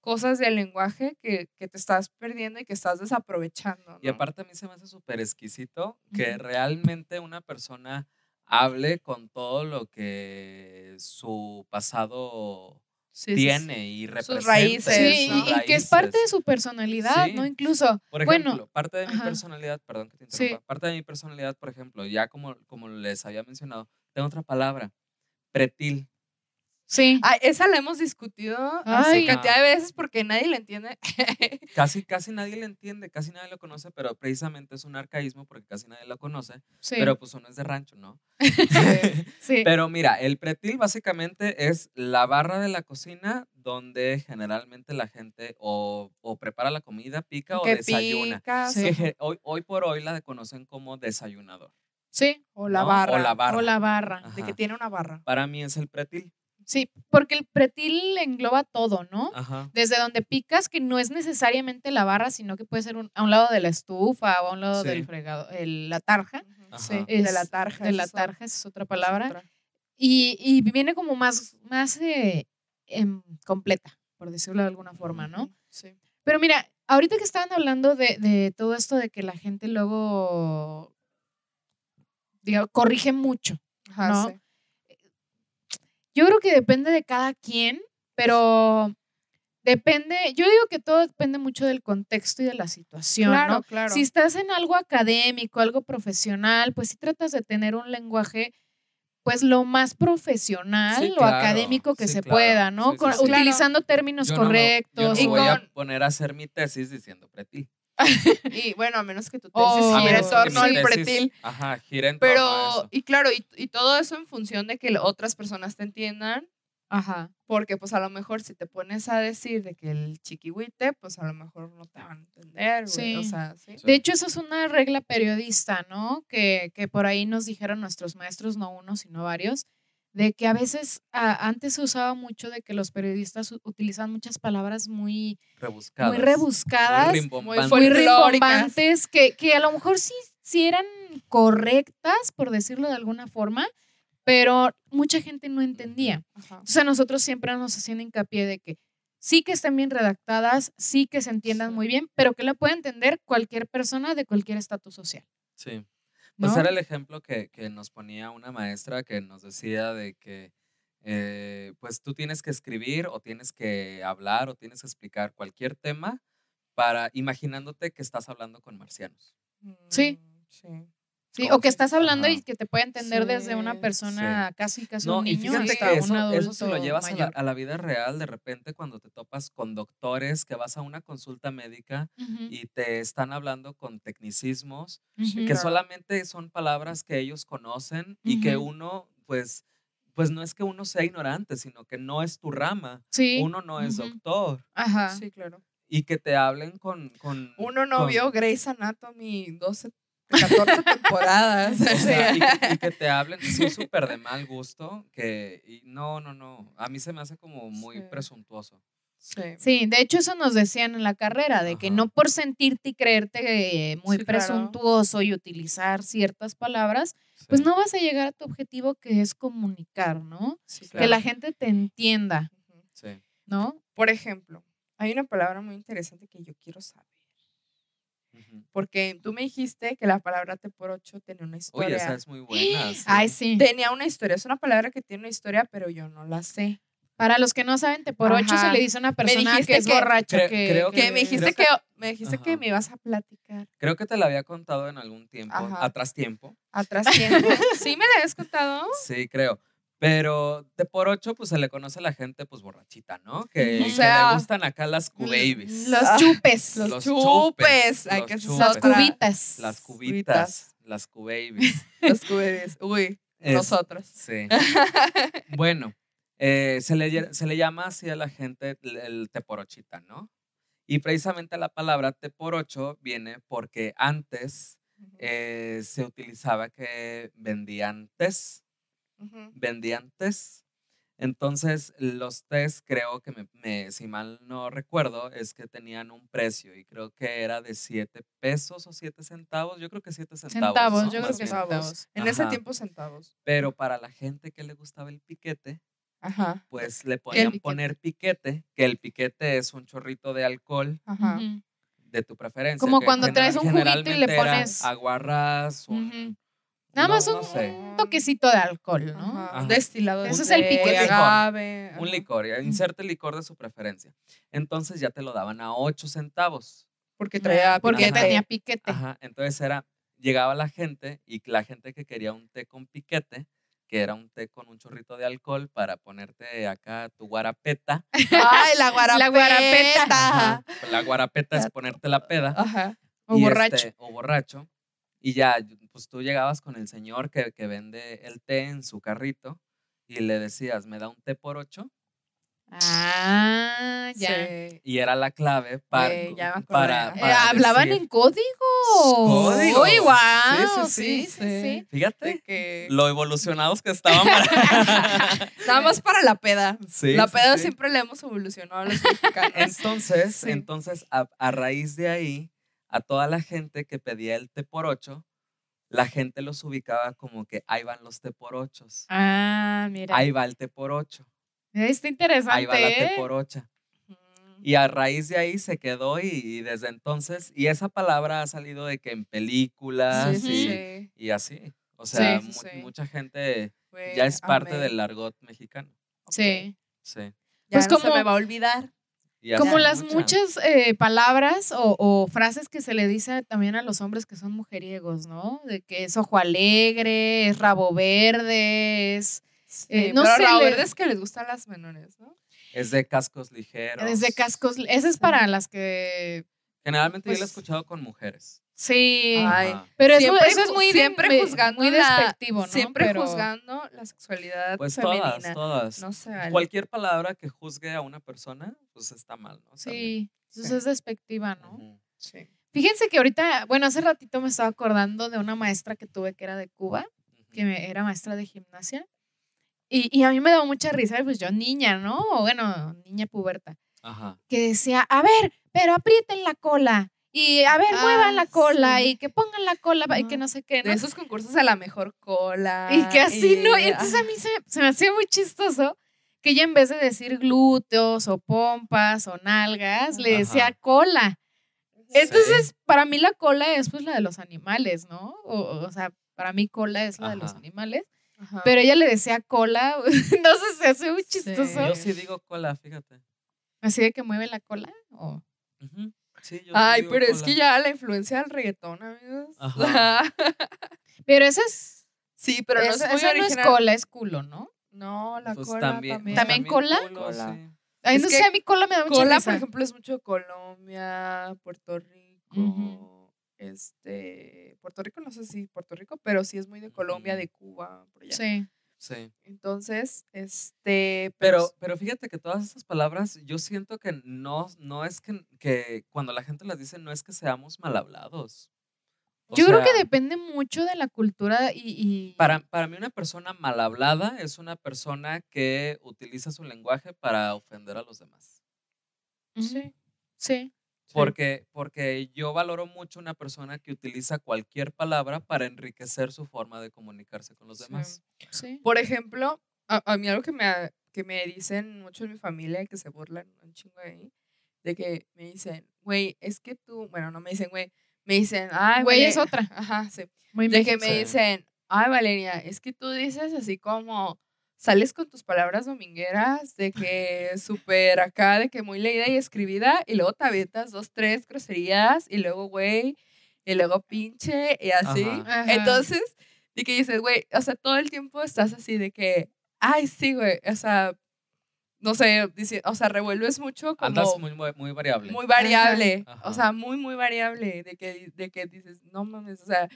Speaker 3: cosas del lenguaje que, que te estás perdiendo y que estás desaprovechando.
Speaker 2: Y aparte a mí se me hace súper exquisito que realmente una persona hable con todo lo que su pasado
Speaker 3: Sí, sí, sí.
Speaker 2: tiene y representa.
Speaker 3: raíces,
Speaker 1: Sí,
Speaker 3: ¿no?
Speaker 1: y, y que es parte de
Speaker 2: raíces.
Speaker 1: su personalidad,
Speaker 2: Sí.
Speaker 1: ¿no? Incluso,
Speaker 2: Por ejemplo,
Speaker 1: bueno,
Speaker 2: parte de mi
Speaker 1: ajá.
Speaker 2: personalidad, perdón que te
Speaker 1: Sí.
Speaker 2: interrumpa, parte de mi personalidad, por ejemplo, ya como, como les había mencionado, tengo otra palabra, pretil.
Speaker 1: Sí.
Speaker 3: Ay, esa la hemos discutido
Speaker 1: Ay.
Speaker 3: cantidad de veces porque nadie la entiende.
Speaker 2: Casi, casi nadie le entiende, casi nadie lo conoce, pero precisamente es un arcaísmo porque casi nadie lo conoce,
Speaker 1: sí,
Speaker 2: pero pues uno es de rancho, ¿no?
Speaker 1: sí.
Speaker 2: Pero mira, el pretil básicamente es la barra de la cocina donde generalmente la gente o, o prepara la comida, pica o
Speaker 3: que
Speaker 2: desayuna.
Speaker 3: picas
Speaker 1: Sí.
Speaker 2: Que hoy, hoy por hoy la conocen como desayunador.
Speaker 1: sí,
Speaker 3: o la
Speaker 2: ¿no?
Speaker 3: barra.
Speaker 2: O la barra.
Speaker 1: o la barra.
Speaker 3: De que tiene una barra.
Speaker 2: Para mí es el pretil.
Speaker 1: Sí, porque el pretil engloba todo, ¿no?
Speaker 2: Ajá.
Speaker 1: Desde donde picas, que no es necesariamente la barra, sino que puede ser un- a un lado de la estufa o a un lado
Speaker 2: Sí.
Speaker 1: del fregado, el- la tarja.
Speaker 3: Sí, de la tarja.
Speaker 1: De la tarja, esa es otra palabra.
Speaker 3: es otra.
Speaker 1: Y, y viene como más, más eh, em, completa, por decirlo de alguna forma, ¿no?
Speaker 3: Sí.
Speaker 1: Pero mira, ahorita que estaban hablando de, de todo esto de que la gente luego, digo, corrige mucho.
Speaker 3: Ajá,
Speaker 1: ¿no?
Speaker 3: sí.
Speaker 1: Yo creo que depende de cada quien, pero depende, yo digo que todo depende mucho del contexto y de la situación,
Speaker 3: Claro,
Speaker 1: ¿no?
Speaker 3: claro.
Speaker 1: Si estás en algo académico, algo profesional, pues sí tratas de tener un lenguaje pues lo más profesional
Speaker 2: Sí,
Speaker 1: o
Speaker 2: claro,
Speaker 1: académico que
Speaker 2: sí,
Speaker 1: se
Speaker 2: claro.
Speaker 1: pueda, ¿no?
Speaker 2: Sí, sí,
Speaker 1: Con-
Speaker 2: sí.
Speaker 1: Utilizando términos
Speaker 2: Yo no me-
Speaker 1: correctos.
Speaker 2: yo no
Speaker 3: Y
Speaker 2: voy a poner a hacer mi tesis diciendo pretil.
Speaker 3: Y bueno, a menos que tu tesis
Speaker 1: A
Speaker 3: gire en torno al pretil.
Speaker 2: Ajá, gira en torno a
Speaker 3: Pero,
Speaker 2: eso.
Speaker 3: y claro, y, y todo eso en función de que otras personas te entiendan,
Speaker 1: Ajá.
Speaker 3: porque pues a lo mejor si te pones a decir de que el chiquihuite, pues a lo mejor no te van a entender, güey. O
Speaker 1: Sí.
Speaker 3: sea, sí.
Speaker 2: Sí.
Speaker 1: De hecho, eso es una regla periodista, ¿no? Que, que por ahí nos dijeron nuestros maestros, no uno, sino varios, de que a veces a- antes se usaba mucho de que los periodistas utilizan muchas palabras muy,
Speaker 2: Rebuscadas.
Speaker 1: muy rebuscadas,
Speaker 2: Muy rimbombantes.
Speaker 1: que, que a lo mejor sí, sí eran correctas, por decirlo de alguna forma, pero mucha gente no entendía.
Speaker 3: Ajá.
Speaker 1: Entonces a nosotros siempre nos hacían hincapié de que sí que estén bien redactadas, sí que se entiendan
Speaker 3: Sí.
Speaker 1: muy bien, pero que la pueda entender cualquier persona de cualquier estatus social.
Speaker 2: Sí. Pues era el ejemplo que, que nos ponía una maestra que nos decía de que eh, pues tú tienes que escribir o tienes que hablar o tienes que explicar cualquier tema para imaginándote que estás hablando con marcianos.
Speaker 1: Sí.
Speaker 3: Mm, sí.
Speaker 1: Sí,
Speaker 2: ¿Cómo
Speaker 1: o que estás hablando
Speaker 2: Ajá.
Speaker 1: y que te puede entender desde una
Speaker 3: Sí,
Speaker 1: persona casi casi
Speaker 2: No,
Speaker 1: un
Speaker 2: y
Speaker 1: niño
Speaker 2: fíjate
Speaker 1: hasta
Speaker 2: que
Speaker 1: un
Speaker 2: eso,
Speaker 1: adulto
Speaker 2: eso se lo llevas a la,
Speaker 1: mayor.
Speaker 2: a la vida real de repente cuando te topas con doctores, que vas a una consulta médica
Speaker 1: Ujú,
Speaker 2: y te están hablando con tecnicismos que
Speaker 3: Claro.
Speaker 2: solamente son palabras que ellos conocen y que
Speaker 1: Ujú.
Speaker 2: uno, pues, pues no es que uno sea ignorante, sino que no es tu rama.
Speaker 1: Sí.
Speaker 2: Uno no es doctor.
Speaker 1: Ajá.
Speaker 3: Sí, claro.
Speaker 2: Y que te hablen con... con
Speaker 3: Uno no
Speaker 2: con-
Speaker 3: vio Grey's Anatomy 12, 14 temporadas.
Speaker 2: o sea, y, que, y que te hablen sí súper de mal gusto, que y no, no, no, a mí se me hace como muy
Speaker 3: Sí.
Speaker 2: presuntuoso.
Speaker 3: Sí.
Speaker 1: Sí, de hecho eso nos decían en la carrera, de que no por sentirte y creerte eh, muy
Speaker 3: Sí, claro.
Speaker 1: presuntuoso y utilizar ciertas palabras, pues no vas a llegar a tu objetivo que es comunicar, ¿no?
Speaker 3: Sí,
Speaker 1: Que
Speaker 2: Claro.
Speaker 1: la gente te entienda. ¿no?
Speaker 3: Por ejemplo, hay una palabra muy interesante que yo quiero saber. Porque tú me dijiste que la palabra T por 8 tenía una
Speaker 2: Oye,
Speaker 3: historia.
Speaker 2: esa es muy buena. sí.
Speaker 1: Ay, sí.
Speaker 3: Tenía una historia. Es una palabra que tiene una historia, pero yo no la sé.
Speaker 1: Para los que no saben, te por ocho se
Speaker 3: Ajá.
Speaker 1: le dice a una persona que es
Speaker 3: que-
Speaker 1: borracho.
Speaker 2: Creo-
Speaker 1: que,
Speaker 2: creo
Speaker 3: Que me dijiste que, me dijiste
Speaker 2: Ajá.
Speaker 3: que me ibas a platicar.
Speaker 2: Creo que te la había contado en algún tiempo,
Speaker 3: Ajá.
Speaker 2: atrás tiempo.
Speaker 3: Atrás tiempo. ¿Sí me la habías contado?
Speaker 2: Sí, creo. Pero de por ocho, pues se le conoce a la gente, pues borrachita, ¿no? Que,
Speaker 3: O
Speaker 2: que
Speaker 3: sea,
Speaker 2: le gustan acá las Q-Babies.
Speaker 1: Los
Speaker 3: Ah,
Speaker 1: chupes,
Speaker 3: Los,
Speaker 2: Los
Speaker 3: chupes.
Speaker 2: chupes,
Speaker 3: Ay,
Speaker 2: los
Speaker 3: que
Speaker 1: las cubitas.
Speaker 2: Las
Speaker 3: Cubitas.
Speaker 2: las Q-Babies.
Speaker 3: Los cubes. Uy,
Speaker 2: Es-
Speaker 3: nosotros.
Speaker 2: Sí. Bueno, eh, se, le, se le llama así a la gente el, el teporochita, ¿no? Y precisamente la palabra teporocho viene porque antes eh, se utilizaba que vendían tés,
Speaker 3: ujú.
Speaker 2: vendían tés. Entonces, los tés creo que, me, me- si mal no recuerdo, es que tenían un precio y creo que era de 7 pesos o 7 centavos. Yo creo que 7 centavos.
Speaker 1: Centavos,
Speaker 2: ¿no?
Speaker 1: yo creo que
Speaker 2: bien.
Speaker 1: centavos.
Speaker 3: En ese
Speaker 2: Ajá.
Speaker 3: tiempo centavos.
Speaker 2: Pero para la gente que le gustaba el piquete,
Speaker 3: Ajá.
Speaker 2: pues le podían
Speaker 3: piquete?
Speaker 2: poner piquete, que el piquete es un chorrito de alcohol
Speaker 3: Ajá.
Speaker 2: De tu preferencia.
Speaker 1: Como cuando traes un juguito y le pones-
Speaker 2: Aguarrás, un-
Speaker 1: Ujú. Nada
Speaker 2: no-
Speaker 1: más un,
Speaker 2: no sé,
Speaker 1: un toquecito de alcohol, ¿no?
Speaker 3: Ajá. Destilado de
Speaker 1: Ese es el piquete.
Speaker 3: agave.
Speaker 2: un licor, ya, inserte el licor de su preferencia. Entonces ya te lo daban a 8 centavos.
Speaker 3: Porque traía
Speaker 1: Porque tenía piquete.
Speaker 2: Ajá, entonces era, llegaba la gente y la gente que quería un té con piquete, que era un té con un chorrito de alcohol para ponerte acá tu guarapeta.
Speaker 3: Ay, la guarapeta.
Speaker 1: La guarapeta.
Speaker 2: Ajá, La guarapeta es ponerte la peda.
Speaker 3: Ajá.
Speaker 1: O
Speaker 2: y
Speaker 1: borracho.
Speaker 2: este, o borracho. Y ya, pues tú llegabas con el señor que, que vende el té en su carrito y le decías, ¿me da un té por ocho?
Speaker 1: Ah, ya.
Speaker 3: Sí.
Speaker 2: Y era la clave para... Para,
Speaker 3: Eh,
Speaker 1: Eh,
Speaker 2: para
Speaker 1: hablaban
Speaker 2: decir-
Speaker 1: en código.
Speaker 2: Código.
Speaker 1: Uy, wow.
Speaker 2: Sí, sí,
Speaker 1: sí,
Speaker 3: sí.
Speaker 2: Fíjate
Speaker 3: que...
Speaker 2: lo evolucionados que estaban para...
Speaker 3: Nada más para la peda.
Speaker 2: Sí,
Speaker 3: la peda siempre le hemos evolucionado a los mexicanos.
Speaker 2: Entonces, entonces a, a raíz de ahí, a toda la gente que pedía el té por ocho, la gente los ubicaba como que ahí van los té por ochos.
Speaker 1: Ah, mira.
Speaker 2: Ahí va el té por ocho.
Speaker 1: Está interesante.
Speaker 2: Ahí va la
Speaker 1: ¿eh?
Speaker 2: té por ocho. Y a raíz de ahí se quedó y, y desde entonces, y esa palabra ha salido de que en películas
Speaker 1: Sí,
Speaker 2: y,
Speaker 3: sí.
Speaker 2: y así. O sea,
Speaker 3: Sí,
Speaker 2: mu-
Speaker 3: sí.
Speaker 2: mucha gente ya es parte
Speaker 3: amé.
Speaker 2: del argot mexicano.
Speaker 1: Sí.
Speaker 2: Sí.
Speaker 3: Ya
Speaker 1: Pues
Speaker 3: no se
Speaker 1: como-
Speaker 3: me va a olvidar.
Speaker 1: Como las
Speaker 2: mucha-
Speaker 1: muchas eh, palabras o, o frases que se le dice también a los hombres que son mujeriegos, ¿no? De que es ojo alegre, es rabo verde, es Eh,
Speaker 3: Sí,
Speaker 1: no
Speaker 3: pero
Speaker 1: sé,
Speaker 3: Raúl,
Speaker 1: le-
Speaker 3: es que les gustan las menores, ¿no?
Speaker 2: Es de cascos ligeros.
Speaker 1: desde cascos. Ese es para las que.
Speaker 2: Generalmente yo lo he
Speaker 1: pues,
Speaker 2: escuchado con mujeres.
Speaker 1: Sí.
Speaker 3: Ay,
Speaker 1: pero eso,
Speaker 3: Siempre
Speaker 1: eso es muy,
Speaker 3: siempre
Speaker 1: de-
Speaker 3: juzgando
Speaker 1: muy
Speaker 3: la-
Speaker 1: despectivo, ¿no?
Speaker 3: Siempre
Speaker 1: Pero-
Speaker 3: juzgando la sexualidad
Speaker 2: Pues
Speaker 3: femenina.
Speaker 2: todas, todas.
Speaker 3: No se vale.
Speaker 2: Cualquier palabra que juzgue a una persona, pues está mal, ¿no? También.
Speaker 1: Sí, eso
Speaker 3: Sí.
Speaker 1: es despectiva, ¿no?
Speaker 2: Ujú.
Speaker 3: Sí.
Speaker 1: Fíjense que ahorita, bueno, hace ratito me estaba acordando de una maestra que tuve que era de Cuba, que me- era maestra de gimnasia. Y, y a mí me daba mucha risa, pues yo niña, ¿no? O bueno, niña puberta.
Speaker 2: Ajá.
Speaker 1: Que decía, a ver, pero aprieten la cola. Y a ver,
Speaker 3: Ah,
Speaker 1: muevan la cola.
Speaker 3: sí.
Speaker 1: Y que pongan la cola y que no sé qué,
Speaker 3: De
Speaker 1: ¿no?
Speaker 3: esos concursos a la mejor cola.
Speaker 1: Y que así, ¿no? Y entonces a
Speaker 3: ah,
Speaker 1: mí se, se me hacía muy chistoso que ella en vez de decir glúteos o pompas o nalgas, le decía cola.
Speaker 3: Sí.
Speaker 1: Entonces, para mí la cola es pues la de los animales, ¿no? O, o sea, para mí cola es la de los animales.
Speaker 3: Ajá.
Speaker 1: Pero ella le decía cola, entonces se hace muy
Speaker 3: Sí.
Speaker 1: chistoso.
Speaker 2: Yo sí digo cola, fíjate.
Speaker 1: Así de que mueve la cola. o-.
Speaker 2: Sí, yo sí
Speaker 3: Ay, pero es que ya la influencia del reggaetón, amigos.
Speaker 2: Ajá.
Speaker 1: Pero eso es.
Speaker 3: sí, pero no es muy
Speaker 1: eso no es cola, es culo, ¿no?
Speaker 3: No, la
Speaker 2: Pues
Speaker 3: cola
Speaker 2: también,
Speaker 3: también.
Speaker 2: pues
Speaker 1: ¿También cola?
Speaker 3: Cola.
Speaker 2: sí.
Speaker 1: Ay,
Speaker 3: Es
Speaker 1: no sé, a mi cola me da mucha
Speaker 3: Cola,
Speaker 1: risa.
Speaker 3: por ejemplo, es mucho Colombia, Puerto Rico. Este, Puerto Rico, no sé si Puerto Rico, pero sí es muy de Colombia, de Cuba, por allá.
Speaker 1: Sí.
Speaker 2: Sí.
Speaker 3: Entonces, este.
Speaker 2: Pero, pero fíjate que todas estas palabras, yo siento que no, no es que, que cuando la gente las dice, no es que seamos mal hablados. O
Speaker 1: Yo creo que depende mucho de la cultura y... y-
Speaker 2: Para, para mí una persona mal hablada es una persona que utiliza su lenguaje para ofender a los demás.
Speaker 1: Ujú,
Speaker 3: Sí.
Speaker 1: Sí.
Speaker 2: Porque, porque yo valoro mucho una persona que utiliza cualquier palabra para enriquecer su forma de comunicarse con los demás.
Speaker 1: Sí.
Speaker 3: Por ejemplo, a, a mí algo que me, que me dicen mucho en mi familia, que se burlan un chingo de mí, de que me dicen, güey, es que tú, bueno, no me dicen, güey, me dicen, ay,
Speaker 1: Güey es otra.
Speaker 3: Ajá, sí.
Speaker 1: Muy
Speaker 3: De que me dicen, ay, Valeria, es que tú dices así como, sales con tus palabras domingueras, de que súper acá, de que muy leída y escribida, y luego te avientas dos, tres groserías, y luego, güey, y luego pinche, y así.
Speaker 2: Ajá.
Speaker 1: Ajá.
Speaker 3: Entonces, de que dices, güey, o sea, todo el tiempo estás así de que, ay, sí, güey, o sea, no sé, dice, o sea, revuelves mucho como
Speaker 2: Andas muy, muy, muy variable.
Speaker 3: muy variable,
Speaker 2: Ajá.
Speaker 3: o sea, muy, muy variable, de que, de que dices, no mames, o sea,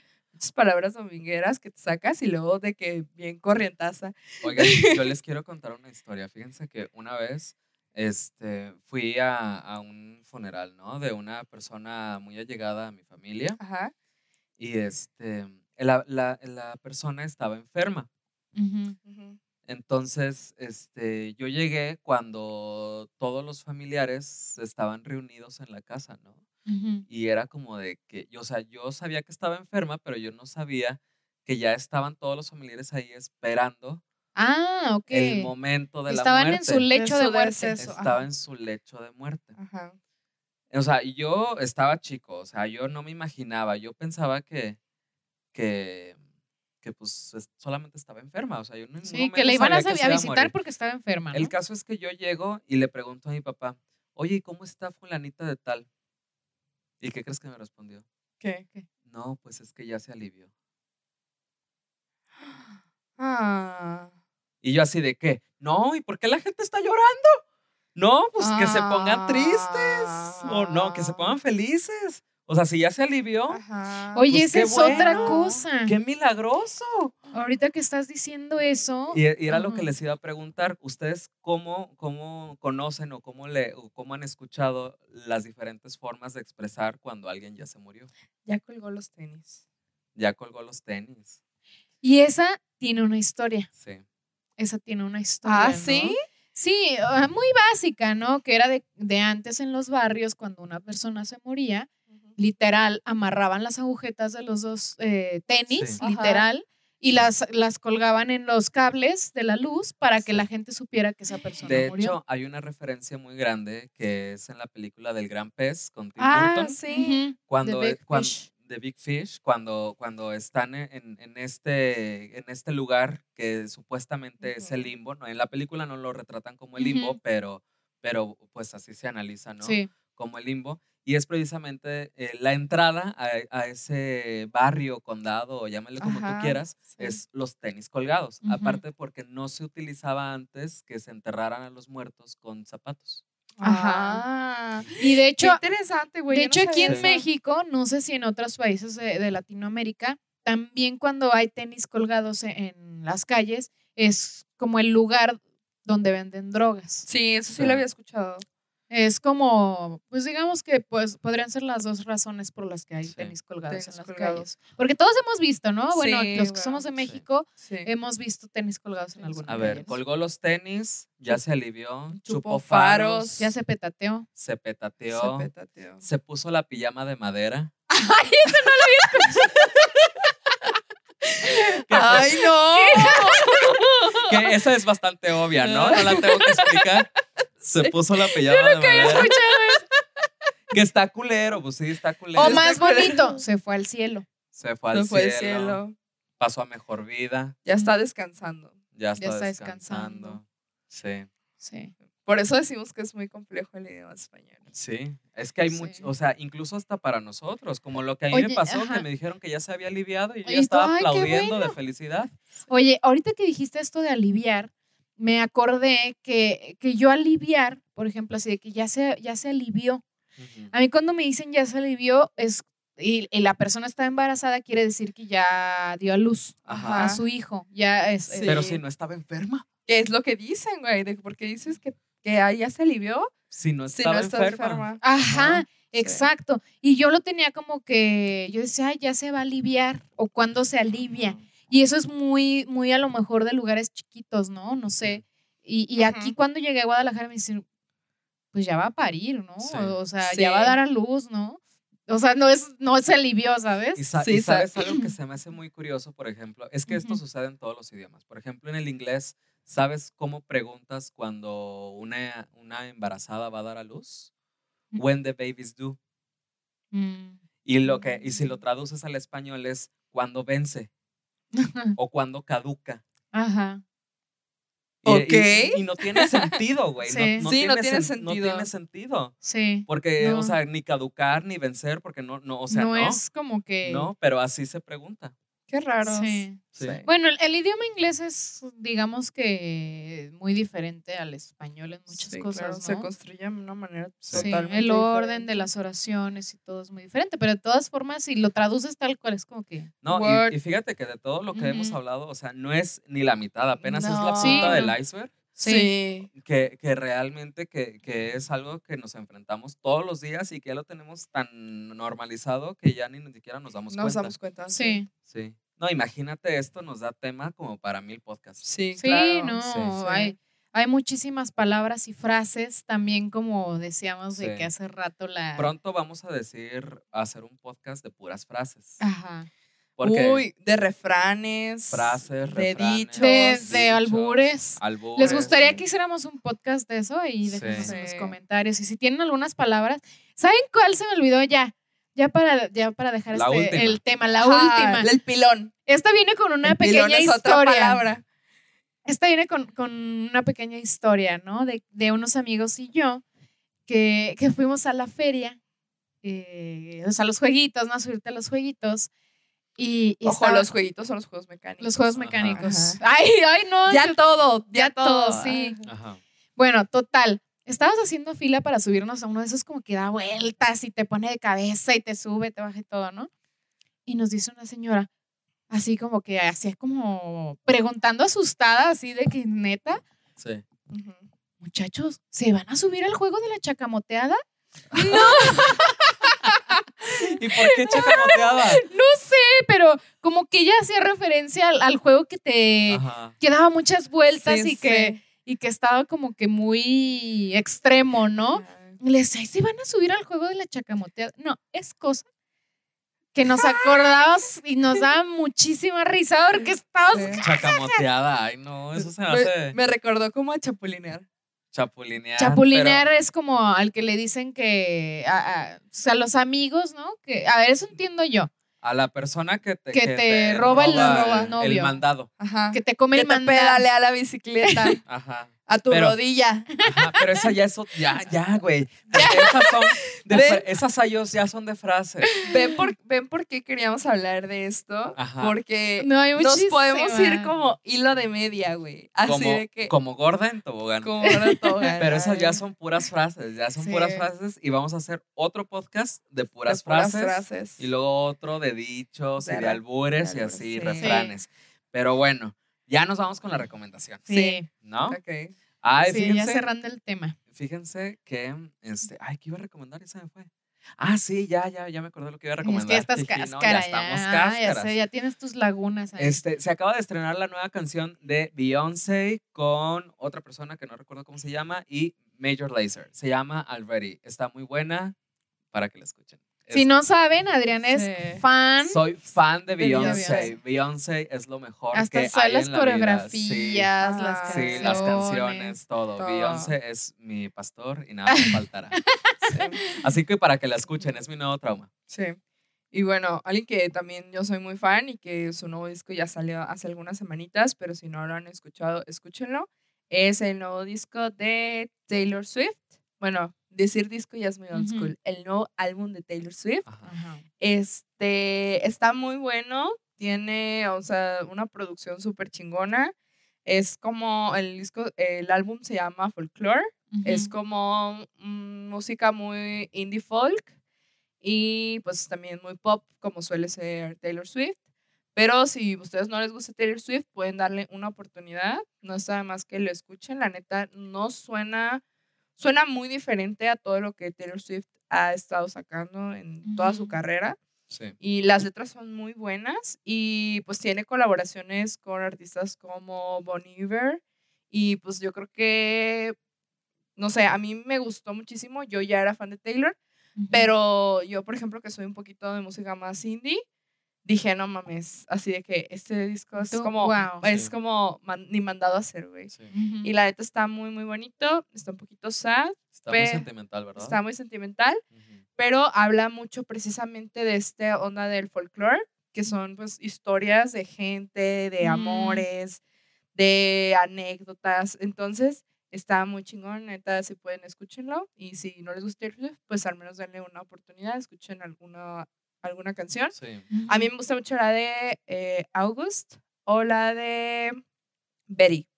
Speaker 3: palabras domingueras que te sacas y luego de que bien corrientaza.
Speaker 2: Oigan, yo les quiero contar una historia. Fíjense que una vez este, fui a, a un funeral, ¿no? De una persona muy allegada a mi familia
Speaker 3: Ajá.
Speaker 2: y este, la, la, la persona estaba enferma.
Speaker 1: Ujú,
Speaker 2: Entonces, este, yo llegué cuando todos los familiares estaban reunidos en la casa, ¿no? Y era como de que, yo, o sea, yo sabía que estaba enferma, pero yo no sabía que ya estaban todos los familiares ahí esperando
Speaker 1: Ah, ok.
Speaker 2: el momento de
Speaker 1: Estaban
Speaker 2: la
Speaker 1: en su
Speaker 2: muerte.
Speaker 1: lecho de muerte.
Speaker 2: Estaba
Speaker 3: ajá.
Speaker 2: en su lecho de muerte.
Speaker 3: Ajá.
Speaker 2: O sea, yo estaba chico, o sea, yo no me imaginaba, yo pensaba que, que, que pues es- solamente estaba enferma, o sea, yo ningún
Speaker 1: Sí, que le iban a,
Speaker 2: sabía
Speaker 1: visitar porque estaba enferma. ¿no?
Speaker 2: El caso es que yo llego y le pregunto a mi papá, oye, ¿y cómo está fulanita de tal? ¿Y qué crees que me respondió?
Speaker 3: ¿Qué?
Speaker 2: No, pues es que ya se alivió.
Speaker 3: Ah.
Speaker 2: Y yo así de qué, no, ¿y por qué la gente está llorando? No, pues que se pongan tristes. O no, que se pongan felices. O sea, si ya se alivió,
Speaker 3: Ajá.
Speaker 1: Oye,
Speaker 2: pues
Speaker 1: esa es otra cosa.
Speaker 2: qué milagroso.
Speaker 1: Ahorita que estás diciendo eso,
Speaker 2: Y, y era lo que les iba a preguntar. ¿Ustedes cómo, cómo conocen o cómo, le, o cómo han escuchado las diferentes formas de expresar cuando alguien ya se murió?
Speaker 3: Ya colgó los tenis.
Speaker 2: Ya colgó los tenis.
Speaker 1: y esa tiene una historia.
Speaker 2: Sí.
Speaker 1: Esa tiene una historia.
Speaker 3: Ah,
Speaker 1: ¿no?
Speaker 3: ¿sí?
Speaker 1: Sí, ah, muy básica, ¿no? Que era de, de antes en los barrios, cuando una persona se moría, literal, amarraban las agujetas de los dos eh, tenis,
Speaker 2: Sí.
Speaker 3: Ajá.
Speaker 1: literal, y las, las colgaban en los cables de la luz para que
Speaker 2: Sí.
Speaker 1: la gente supiera que esa persona
Speaker 2: De
Speaker 1: murió.
Speaker 2: hecho, hay una referencia muy grande que es en la película del Gran Pez con Tim
Speaker 3: Ah,
Speaker 2: Burton.
Speaker 3: sí.
Speaker 2: Cuando,
Speaker 1: The
Speaker 2: e-
Speaker 1: Big
Speaker 2: cuan-
Speaker 1: Fish.
Speaker 2: The Big Fish, cuando, cuando están en, en- en este, en este lugar que supuestamente es el limbo, ¿no? En la película no lo retratan como el limbo,
Speaker 1: Ujú.
Speaker 2: pero, pero pues así se analiza, ¿no?
Speaker 1: Sí.
Speaker 2: Como el limbo. Y es precisamente eh, la entrada a, a ese barrio, condado, o llámale como
Speaker 3: Ajá,
Speaker 2: tú quieras,
Speaker 3: sí.
Speaker 2: es los tenis colgados. Aparte porque no se utilizaba antes que se enterraran a los muertos con zapatos.
Speaker 3: Ajá.
Speaker 1: Y de
Speaker 3: Qué
Speaker 1: hecho,
Speaker 3: interesante, güey.
Speaker 1: de
Speaker 3: no
Speaker 1: hecho aquí en
Speaker 3: eso.
Speaker 1: México, no sé si en otros países de, de Latinoamérica, también cuando hay tenis colgados en, en las calles, es como el lugar donde venden drogas.
Speaker 3: Sí, eso sí
Speaker 2: Sí.
Speaker 3: lo había escuchado.
Speaker 1: Es como, pues digamos que pues podrían ser las dos razones por las que hay
Speaker 2: Sí.
Speaker 1: tenis colgados
Speaker 3: Tenis
Speaker 1: en las
Speaker 3: colgados.
Speaker 1: calles. Porque todos hemos visto, ¿no? Bueno,
Speaker 3: Sí,
Speaker 1: los que
Speaker 3: bueno,
Speaker 1: somos de. México
Speaker 3: Sí.
Speaker 1: hemos visto tenis colgados en alguna
Speaker 2: A ver, colgó los tenis, ya se alivió,
Speaker 3: Chupó
Speaker 2: chupó
Speaker 3: faros,
Speaker 2: faros,
Speaker 1: Ya se petateó.
Speaker 2: se
Speaker 3: Se
Speaker 2: petateó,
Speaker 3: petateó.
Speaker 2: se puso la pijama de madera.
Speaker 1: ¡Ay, eso no lo había escuchado!
Speaker 2: Pues,
Speaker 3: ¡Ay, no!
Speaker 2: que esa es bastante obvia, ¿no? No la tengo que explicar. Se puso la pijama de madera.
Speaker 1: escuchado
Speaker 2: Que está culero, pues sí, está culero.
Speaker 1: O
Speaker 3: Está
Speaker 1: más
Speaker 3: culero.
Speaker 1: bonito, se fue al cielo.
Speaker 2: Se fue al
Speaker 3: Se fue al
Speaker 2: cielo,
Speaker 3: cielo.
Speaker 2: pasó a mejor vida,
Speaker 3: Ya está descansando.
Speaker 2: ya está,
Speaker 1: está
Speaker 2: descansando. Sí,
Speaker 1: Sí.
Speaker 3: Por eso decimos que es muy complejo el idioma español.
Speaker 2: sí. Es que hay
Speaker 1: Sí.
Speaker 2: mucho, o sea, incluso hasta para nosotros, como lo que a mí
Speaker 1: Oye,
Speaker 2: me pasó,
Speaker 1: ajá.
Speaker 2: que me dijeron que ya se había aliviado y yo ya estaba aplaudiendo de felicidad.
Speaker 1: Oye, ahorita que dijiste esto de aliviar, me acordé que, que yo aliviar, por ejemplo, así de que ya se, ya se alivió. A mí cuando me dicen ya se alivió, es y, y la persona está embarazada, quiere decir que ya dio a luz
Speaker 2: Ajá.
Speaker 1: a su hijo. Ya es.
Speaker 3: Sí.
Speaker 2: Pero si no estaba enferma.
Speaker 3: ¿Qué es lo que dicen, güey? De, porque dices que, que ya se alivió
Speaker 2: Si no
Speaker 3: si no
Speaker 2: estaba
Speaker 3: está
Speaker 2: enferma.
Speaker 3: enferma.
Speaker 1: Ajá,
Speaker 3: sí.
Speaker 1: exacto. Y yo lo tenía como que, yo decía, "Ay, ya se va a aliviar o cuando se alivia. Y eso es muy, muy a lo mejor de lugares chiquitos, ¿no? No sé. Y, y aquí cuando llegué a Guadalajara me dicen, pues ya va a parir, ¿no?
Speaker 2: Sí.
Speaker 1: O sea,
Speaker 3: Sí.
Speaker 1: ya va a dar a luz, ¿no? O sea, no es, no se alivió,
Speaker 2: Y,
Speaker 1: ¿sabes?
Speaker 2: sa-
Speaker 3: Sí,
Speaker 2: y
Speaker 3: sa-
Speaker 2: sabes algo que se me hace muy curioso, por ejemplo, es que esto sucede en todos los idiomas. Por ejemplo, en el inglés, ¿sabes cómo preguntas cuando una, una embarazada va a dar a luz?
Speaker 1: Mm.
Speaker 2: When the baby's due.
Speaker 1: Mm.
Speaker 2: Y, lo que, y si lo
Speaker 3: Mm.
Speaker 2: traduces al español es cuando vence o cuando caduca.
Speaker 1: Ajá.
Speaker 2: Y- y-
Speaker 3: Ok.
Speaker 2: Y, y no tiene sentido, güey.
Speaker 1: Sí.
Speaker 2: No, no
Speaker 3: Sí, no
Speaker 2: tiene
Speaker 3: tiene
Speaker 2: sen- No
Speaker 3: sentido.
Speaker 2: tiene sentido.
Speaker 1: Sí.
Speaker 2: Porque,
Speaker 1: No.
Speaker 2: o sea, ni caducar ni vencer, porque no, no o sea,
Speaker 1: no,
Speaker 2: no.
Speaker 1: es como que.
Speaker 2: No, pero así se pregunta.
Speaker 3: Qué raro.
Speaker 1: Sí.
Speaker 2: Sí.
Speaker 1: Bueno, el, el idioma inglés es, digamos que, muy diferente al español en muchas
Speaker 3: Sí,
Speaker 1: cosas,
Speaker 3: claro,
Speaker 1: ¿no?
Speaker 3: Se construye de una manera
Speaker 2: Sí,
Speaker 3: totalmente
Speaker 1: el orden de las oraciones y todo es muy diferente, pero de todas formas, si lo traduces tal cual, es como que...
Speaker 2: No, y, y fíjate que de todo lo que hemos hablado, o sea, no es ni la mitad, apenas es la punta
Speaker 1: Sí,
Speaker 2: del
Speaker 1: no.
Speaker 2: iceberg,
Speaker 3: Sí.
Speaker 2: que, que realmente que, que es algo que nos enfrentamos todos los días y que ya lo tenemos tan normalizado que ya ni, ni siquiera nos damos
Speaker 3: Nos
Speaker 2: cuenta.
Speaker 3: damos cuenta.
Speaker 1: Sí,
Speaker 2: Sí. No, imagínate esto, nos da tema como para mil podcasts.
Speaker 3: Sí,
Speaker 1: sí,
Speaker 3: claro.
Speaker 1: no,
Speaker 2: Sí, sí.
Speaker 1: Hay, hay muchísimas palabras y frases, también como decíamos de
Speaker 2: Sí.
Speaker 1: que hace rato la...
Speaker 2: Pronto vamos a decir, a hacer un podcast de puras frases.
Speaker 1: Ajá.
Speaker 2: Porque
Speaker 3: Uy, de refranes.
Speaker 2: frases,
Speaker 3: de dichos.
Speaker 1: De, de
Speaker 2: dichos,
Speaker 1: albures.
Speaker 2: albures.
Speaker 1: ¿Les gustaría
Speaker 3: sí.
Speaker 1: que hiciéramos un podcast de eso? Y
Speaker 2: Sí.
Speaker 1: déjenos en los
Speaker 3: Sí.
Speaker 1: comentarios. Y si tienen algunas palabras, ¿saben cuál se me olvidó ya? Ya para, ya para dejar este, el tema, la
Speaker 3: Ajá,
Speaker 1: última.
Speaker 3: El pilón.
Speaker 1: Esta viene con una
Speaker 3: El pilón
Speaker 1: pequeña
Speaker 3: otra
Speaker 1: historia.
Speaker 3: palabra.
Speaker 1: Esta viene con, con una pequeña historia, ¿no? De, de unos amigos y yo que, que fuimos a la feria, eh, o sea, los jueguitos, ¿no? A subirte a los jueguitos. Y, y
Speaker 3: Ojo,
Speaker 1: estaba-
Speaker 3: los jueguitos son los juegos mecánicos.
Speaker 1: los juegos mecánicos.
Speaker 3: Ajá.
Speaker 1: Ay, ay, no.
Speaker 3: Ya
Speaker 1: yo-
Speaker 3: todo,
Speaker 1: ya
Speaker 3: ya todo.
Speaker 1: todo, sí.
Speaker 2: Ajá.
Speaker 1: Bueno, total. Estabas haciendo fila para subirnos a uno de esos como que da vueltas y te pone de cabeza y te sube, te baja y todo, ¿no? Y nos dice una señora, así como que hacía como preguntando asustada, así de que neta,
Speaker 2: Sí.
Speaker 3: Ujú.
Speaker 1: muchachos, ¿se van a subir al juego de la chacamoteada?
Speaker 2: ¿Y por qué chacamoteaba?
Speaker 1: Pero como que ella hacía referencia al, al juego que te
Speaker 2: Ajá.
Speaker 1: que daba muchas vueltas
Speaker 3: Sí,
Speaker 1: y que y que estaba como que muy extremo, ¿no? Y le decía, "Ay, ¿se van a subir al juego de la chacamoteada? No, es cosa que nos acordamos y nos daba muchísima risa porque estabas...
Speaker 3: Sí.
Speaker 2: Chacamoteada. Ay, no, eso se me
Speaker 3: Me,
Speaker 2: hace
Speaker 3: me recordó como a chapulinear.
Speaker 2: chapulinear.
Speaker 1: Chapulinear es como al que le dicen que a, a- o sea, los amigos, ¿no? Que a ver, eso entiendo yo,
Speaker 2: pero a la persona que te,
Speaker 1: Que te roba el
Speaker 2: el
Speaker 1: novio.
Speaker 2: mandado.
Speaker 3: Ajá.
Speaker 1: que te come
Speaker 3: que
Speaker 1: el
Speaker 3: te
Speaker 1: mandado.
Speaker 3: pedalea la bicicleta
Speaker 2: Ajá.
Speaker 3: A tu
Speaker 2: Pero-
Speaker 3: rodilla.
Speaker 2: Ajá, pero esa ya es ya, ya, güey. Porque Esas son de esas ayos ya son de frases.
Speaker 3: ¿Ven por, ¿Ven por qué queríamos hablar de esto?
Speaker 2: Ajá.
Speaker 3: Porque
Speaker 1: No, hay
Speaker 3: nos podemos ir como hilo de media, güey. Así
Speaker 2: Como,
Speaker 3: de que.
Speaker 2: como gorda en tobogán.
Speaker 3: Como una toga,
Speaker 2: Pero esas ya son puras frases, ya son
Speaker 1: Sí.
Speaker 2: puras frases y vamos a hacer otro podcast de
Speaker 3: de
Speaker 2: puras,
Speaker 3: puras
Speaker 2: frases,
Speaker 3: frases.
Speaker 2: y luego otro de dichos y
Speaker 3: De
Speaker 2: de
Speaker 3: re-
Speaker 2: albures y así,
Speaker 3: sí.
Speaker 2: refranes. Pero bueno, ya nos vamos con la recomendación,
Speaker 1: Sí,
Speaker 2: ¿no?
Speaker 3: Ok.
Speaker 2: Ay,
Speaker 1: sí, ya
Speaker 2: fíjense,
Speaker 1: cerrando el tema.
Speaker 2: fíjense que, este, ay, ¿qué iba a recomendar? Y se me fue. Ah, sí, ya, ya, ya me acordé lo que iba a
Speaker 1: Es
Speaker 2: recomendar.
Speaker 1: que ya estás
Speaker 2: Jiji, ¿no?
Speaker 1: cáscara,
Speaker 2: ya estamos
Speaker 1: ya,
Speaker 2: cáscaras.
Speaker 1: ya sé, ya tienes tus lagunas ahí.
Speaker 2: Este, se acaba de estrenar la nueva canción de Beyoncé con otra persona que no recuerdo cómo se llama y Major Lazer. Se llama Already. Está muy buena para que la escuchen.
Speaker 1: Si no saben, Adrián es
Speaker 3: Sí.
Speaker 1: fan.
Speaker 2: soy fan de
Speaker 1: de
Speaker 2: Beyoncé.
Speaker 1: Beyoncé.
Speaker 2: Es lo mejor
Speaker 1: Hasta
Speaker 2: que hay
Speaker 1: las
Speaker 2: en la vida. Sí.
Speaker 1: coreografías, las
Speaker 3: Ah,
Speaker 2: Sí,
Speaker 1: canciones.
Speaker 2: las canciones, todo.
Speaker 3: todo.
Speaker 2: Beyoncé es mi pastor y nada me faltará. Así que para que la escuchen, es mi nuevo trauma.
Speaker 3: Sí. Y bueno, alguien que también yo soy muy fan y que su nuevo disco ya salió hace algunas semanitas, pero si no lo han escuchado, escúchenlo. Es el nuevo disco de Taylor Swift. Bueno, decir disco ya es muy old school. El nuevo álbum de Taylor Swift.
Speaker 2: Ajá.
Speaker 3: Este está muy bueno. Tiene, o sea, una producción súper chingona. Es como el disco, el álbum se llama Folklore. Es como mm, música muy indie folk y pues también muy pop como suele ser Taylor Swift. Pero si a ustedes no les gusta Taylor Swift, pueden darle una oportunidad. No está más que lo escuchen. La neta, no suena, suena muy diferente a todo lo que Taylor Swift ha estado sacando en toda su carrera.
Speaker 2: Sí.
Speaker 3: Y las letras son muy buenas. Y pues tiene colaboraciones con artistas como Bon Iver. Y pues yo creo que, no sé, a mí me gustó muchísimo. Yo ya era fan de Taylor. Pero yo, por ejemplo, que soy un poquito de música más indie, dije, no mames, así de que este disco es
Speaker 1: Tú,
Speaker 3: como,
Speaker 1: wow.
Speaker 3: es
Speaker 2: Sí.
Speaker 3: como man- ni mandado a hacer, güey.
Speaker 2: sí.
Speaker 3: Y la neta está muy, muy bonito, está un poquito sad,
Speaker 2: Está muy sentimental, ¿verdad?
Speaker 3: está muy sentimental, pero habla mucho precisamente de esta onda del folclore, que son pues historias de gente, de
Speaker 1: Mm.
Speaker 3: amores, de anécdotas. Entonces, está muy chingón, neta, si pueden, escúchenlo. Y si no les gusta Swift, pues al menos denle una oportunidad, escuchen alguna, alguna canción.
Speaker 2: Sí.
Speaker 3: A mí me gusta mucho la de eh, August o la de Betty.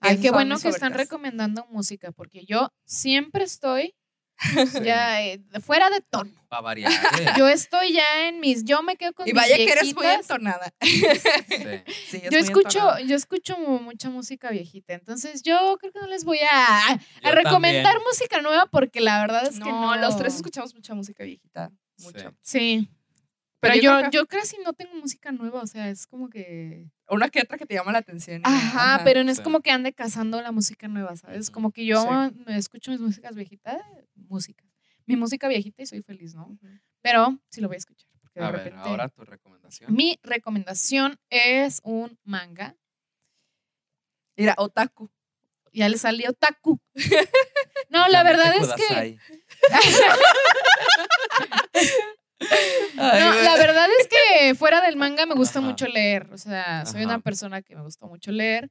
Speaker 1: Ay, qué bueno que están recomendando música, porque yo siempre estoy
Speaker 2: Sí.
Speaker 1: ya eh, fuera de tono.
Speaker 2: Para variar. ¿eh?
Speaker 1: Yo estoy ya en mis, yo me quedo con
Speaker 3: Y
Speaker 1: mis
Speaker 3: vaya que eres muy
Speaker 1: viejitas.
Speaker 3: entonada.
Speaker 2: Sí.
Speaker 3: Sí, es
Speaker 1: Yo
Speaker 3: muy
Speaker 1: escucho,
Speaker 3: entonada.
Speaker 1: yo escucho mu- mucha música viejita, entonces yo creo que no les voy a, a recomendar
Speaker 2: también.
Speaker 1: música nueva porque la verdad es que
Speaker 3: no. los tres escuchamos mucha música viejita. Mucho.
Speaker 1: Sí.
Speaker 3: Pero
Speaker 1: Pero,
Speaker 3: yo
Speaker 1: yo,
Speaker 3: creo que-
Speaker 1: yo casi no tengo música nueva, o sea, es como que...
Speaker 3: Una que otra que te llama la atención.
Speaker 1: Ajá, pero no es
Speaker 2: Sí.
Speaker 1: como que ande cazando la música nueva, ¿sabes? Como que yo
Speaker 3: Sí.
Speaker 1: me escucho mis músicas viejitas, música. Mi música viejita y soy feliz, ¿no? Pero sí lo voy a escuchar. Porque de
Speaker 2: A ver,
Speaker 1: repente...
Speaker 2: ahora tu recomendación.
Speaker 1: Mi recomendación es un manga.
Speaker 3: Mira, Otaku.
Speaker 1: Ya le salió Taku. No, la verdad es que... No, la verdad es que fuera del manga me gusta
Speaker 2: Ajá.
Speaker 1: mucho leer. O sea, soy
Speaker 2: Ajá.
Speaker 1: una persona que me gusta mucho leer.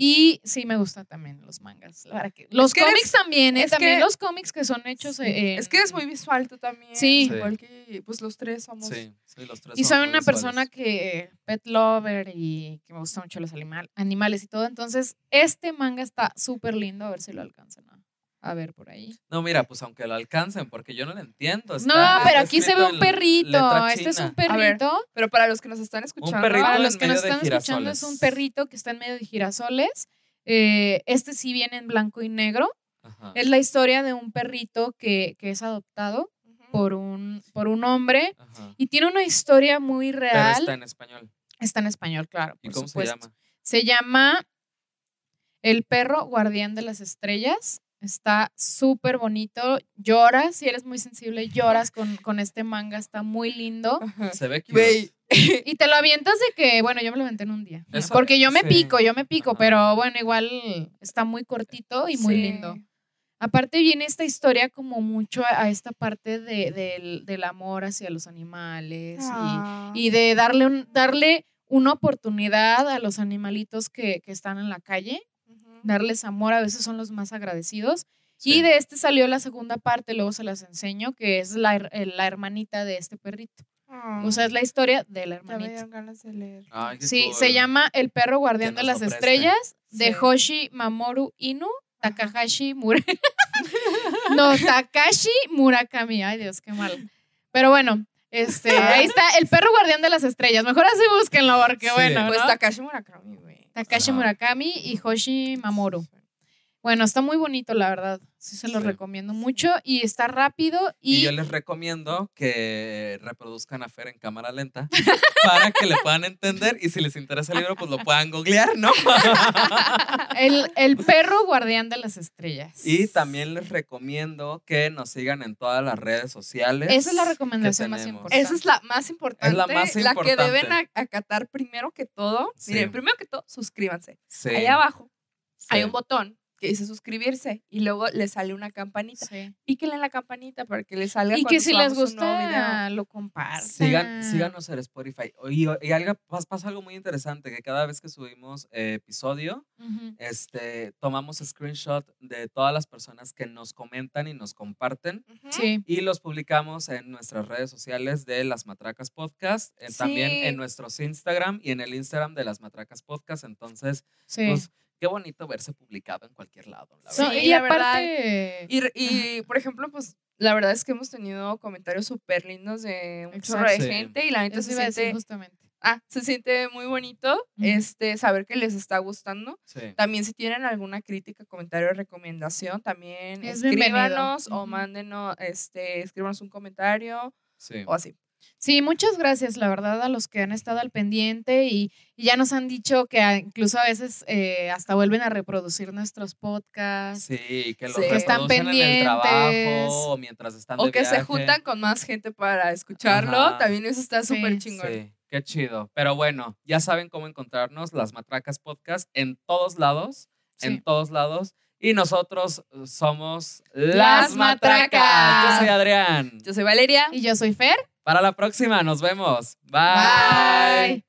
Speaker 1: Y sí me gustan también los mangas. La que- los
Speaker 3: que eres-
Speaker 1: cómics también, ¿eh?
Speaker 3: es
Speaker 1: También
Speaker 3: que-
Speaker 1: los cómics que son hechos eh, en-
Speaker 3: Es que eres muy visual tú también.
Speaker 1: Sí.
Speaker 2: Sí.
Speaker 3: Igual que pues los tres somos.
Speaker 2: Sí, sí, los tres
Speaker 1: Y soy una persona que pet lover y que me gustan mucho los animal- animales y todo. Entonces, este manga está súper lindo. A ver si lo alcanzan a, a ver por ahí.
Speaker 2: No, mira, pues aunque lo alcancen, porque yo no lo entiendo.
Speaker 1: no, pero aquí se ve un perrito. Este es un perrito.
Speaker 3: Pero para los que nos están escuchando,
Speaker 1: Para los que nos están escuchando, es un perrito que está en medio de girasoles. Eh, este sí viene en blanco y negro.
Speaker 2: Ajá.
Speaker 1: Es la historia de un perrito que, que es adoptado por un, por un hombre
Speaker 2: Ajá.
Speaker 1: y tiene una historia muy
Speaker 2: Pero
Speaker 1: real.
Speaker 2: está en español.
Speaker 1: Está en español, claro.
Speaker 2: ¿Y
Speaker 1: por
Speaker 2: cómo
Speaker 1: supuesto.
Speaker 2: se llama?
Speaker 1: Se llama El perro guardián de las estrellas. Está súper bonito. Lloras, si eres muy sensible, lloras con, con este manga. Está muy lindo.
Speaker 3: Ajá.
Speaker 2: Se ve que
Speaker 1: Y te lo avientas de que, bueno, yo me lo aventé en un día.
Speaker 2: Eso-
Speaker 1: Porque yo me
Speaker 2: sí.
Speaker 1: pico, yo me pico,
Speaker 2: Ajá.
Speaker 1: pero bueno, igual está muy cortito y muy
Speaker 3: sí.
Speaker 1: lindo. Aparte viene esta historia como mucho a, esta parte de- del, del amor hacia los animales y-
Speaker 3: Ah.
Speaker 1: y, de darle, un, darle una oportunidad a los animalitos que, que están en la calle. Darles amor, a veces son los más agradecidos.
Speaker 2: Sí.
Speaker 1: Y de este salió la segunda parte, luego se las enseño, que es la, eh, la hermanita de este perrito. O sea, es la historia de la
Speaker 3: Ya me
Speaker 1: hermanita.
Speaker 3: dieron ganas de leer.
Speaker 2: Ay,
Speaker 1: Sí,
Speaker 2: cool.
Speaker 1: se llama El perro guardián de las estrellas de
Speaker 3: Sí.
Speaker 1: Hoshi Mamoru Inu. Takahashi Mura. no, Takashi Murakami. Ay, Dios, qué mal. Pero bueno, este, ahí está El perro guardián de las estrellas. Mejor así búsquenlo porque
Speaker 2: Sí.
Speaker 1: bueno,
Speaker 3: Pues
Speaker 1: ¿no?
Speaker 3: Takashi Murakami, güey.
Speaker 1: Takashi. Murakami y Hoshi Mamoru. Bueno, está muy bonito, la verdad. Sí, se los
Speaker 2: Sí.
Speaker 1: recomiendo mucho y está rápido
Speaker 2: Y,
Speaker 1: y,
Speaker 2: yo les recomiendo que reproduzcan a Fer en cámara lenta para que le puedan entender y si les interesa el libro, pues lo puedan googlear, ¿no?
Speaker 1: el, el perro guardián de las estrellas.
Speaker 2: y también les recomiendo que nos sigan en todas las redes sociales.
Speaker 1: Esa es la recomendación más importante.
Speaker 3: Esa es la más importante.
Speaker 2: Es la más
Speaker 3: que
Speaker 2: importante.
Speaker 3: deben a- acatar primero que todo.
Speaker 2: Sí.
Speaker 3: Miren, primero que todo, suscríbanse.
Speaker 2: Sí,
Speaker 3: Ahí abajo
Speaker 2: sí.
Speaker 3: hay un botón que dice suscribirse y luego le sale una campanita.
Speaker 1: Sí.
Speaker 3: Píquenle en la campanita para que les salga
Speaker 1: Y que si les gusta, lo compartan.
Speaker 2: Sigan, síganos en Spotify. Y, y algo, pas- pasa algo muy interesante, que cada vez que subimos eh, episodio, este, tomamos screenshot de todas las personas que nos comentan y nos comparten.
Speaker 1: Sí.
Speaker 2: y los publicamos en nuestras redes sociales de Las Matracas Podcast, eh, también en nuestros Instagram y en el Instagram de Las Matracas Podcast. Entonces,
Speaker 1: Sí.
Speaker 2: pues qué bonito verse publicado en cualquier lado. La
Speaker 3: Sí,
Speaker 2: verdad.
Speaker 1: y
Speaker 3: la verdad.
Speaker 1: aparte,
Speaker 3: Y, re- y, por ejemplo, pues la verdad es que hemos tenido comentarios súper lindos de un chorro de gente y la
Speaker 1: Eso
Speaker 3: se
Speaker 1: decir
Speaker 3: siente,
Speaker 1: justamente.
Speaker 3: ah, se siente muy bonito este, saber que les está gustando.
Speaker 2: Sí.
Speaker 3: También si tienen alguna crítica, comentario o recomendación, también
Speaker 1: Es bienvenido.
Speaker 3: escríbanos o mándenos, este, escríbanos un comentario
Speaker 2: Sí.
Speaker 3: o así.
Speaker 1: Sí, muchas gracias, la verdad, a los que han estado al pendiente y, y ya nos han dicho que incluso a veces eh, hasta vuelven a reproducir nuestros podcasts.
Speaker 2: Sí, que los
Speaker 3: Sí. Que
Speaker 1: están
Speaker 2: reproducen en el
Speaker 1: pendientes.
Speaker 2: trabajo o mientras están
Speaker 3: O
Speaker 2: de
Speaker 3: que se
Speaker 2: viaje.
Speaker 3: juntan con más gente para escucharlo,
Speaker 2: Ajá.
Speaker 3: también eso está
Speaker 1: Sí,
Speaker 3: súper chingón.
Speaker 2: Sí, qué chido. Pero bueno, ya saben cómo encontrarnos, las Matracas Podcast, en todos lados,
Speaker 1: Sí.
Speaker 2: en todos lados. Y nosotros eh, somos
Speaker 1: Las Matracas.
Speaker 2: Yo soy Adrián.
Speaker 3: Yo soy Valeria.
Speaker 1: Y yo soy Fer.
Speaker 2: Para la próxima, nos vemos.
Speaker 1: Bye.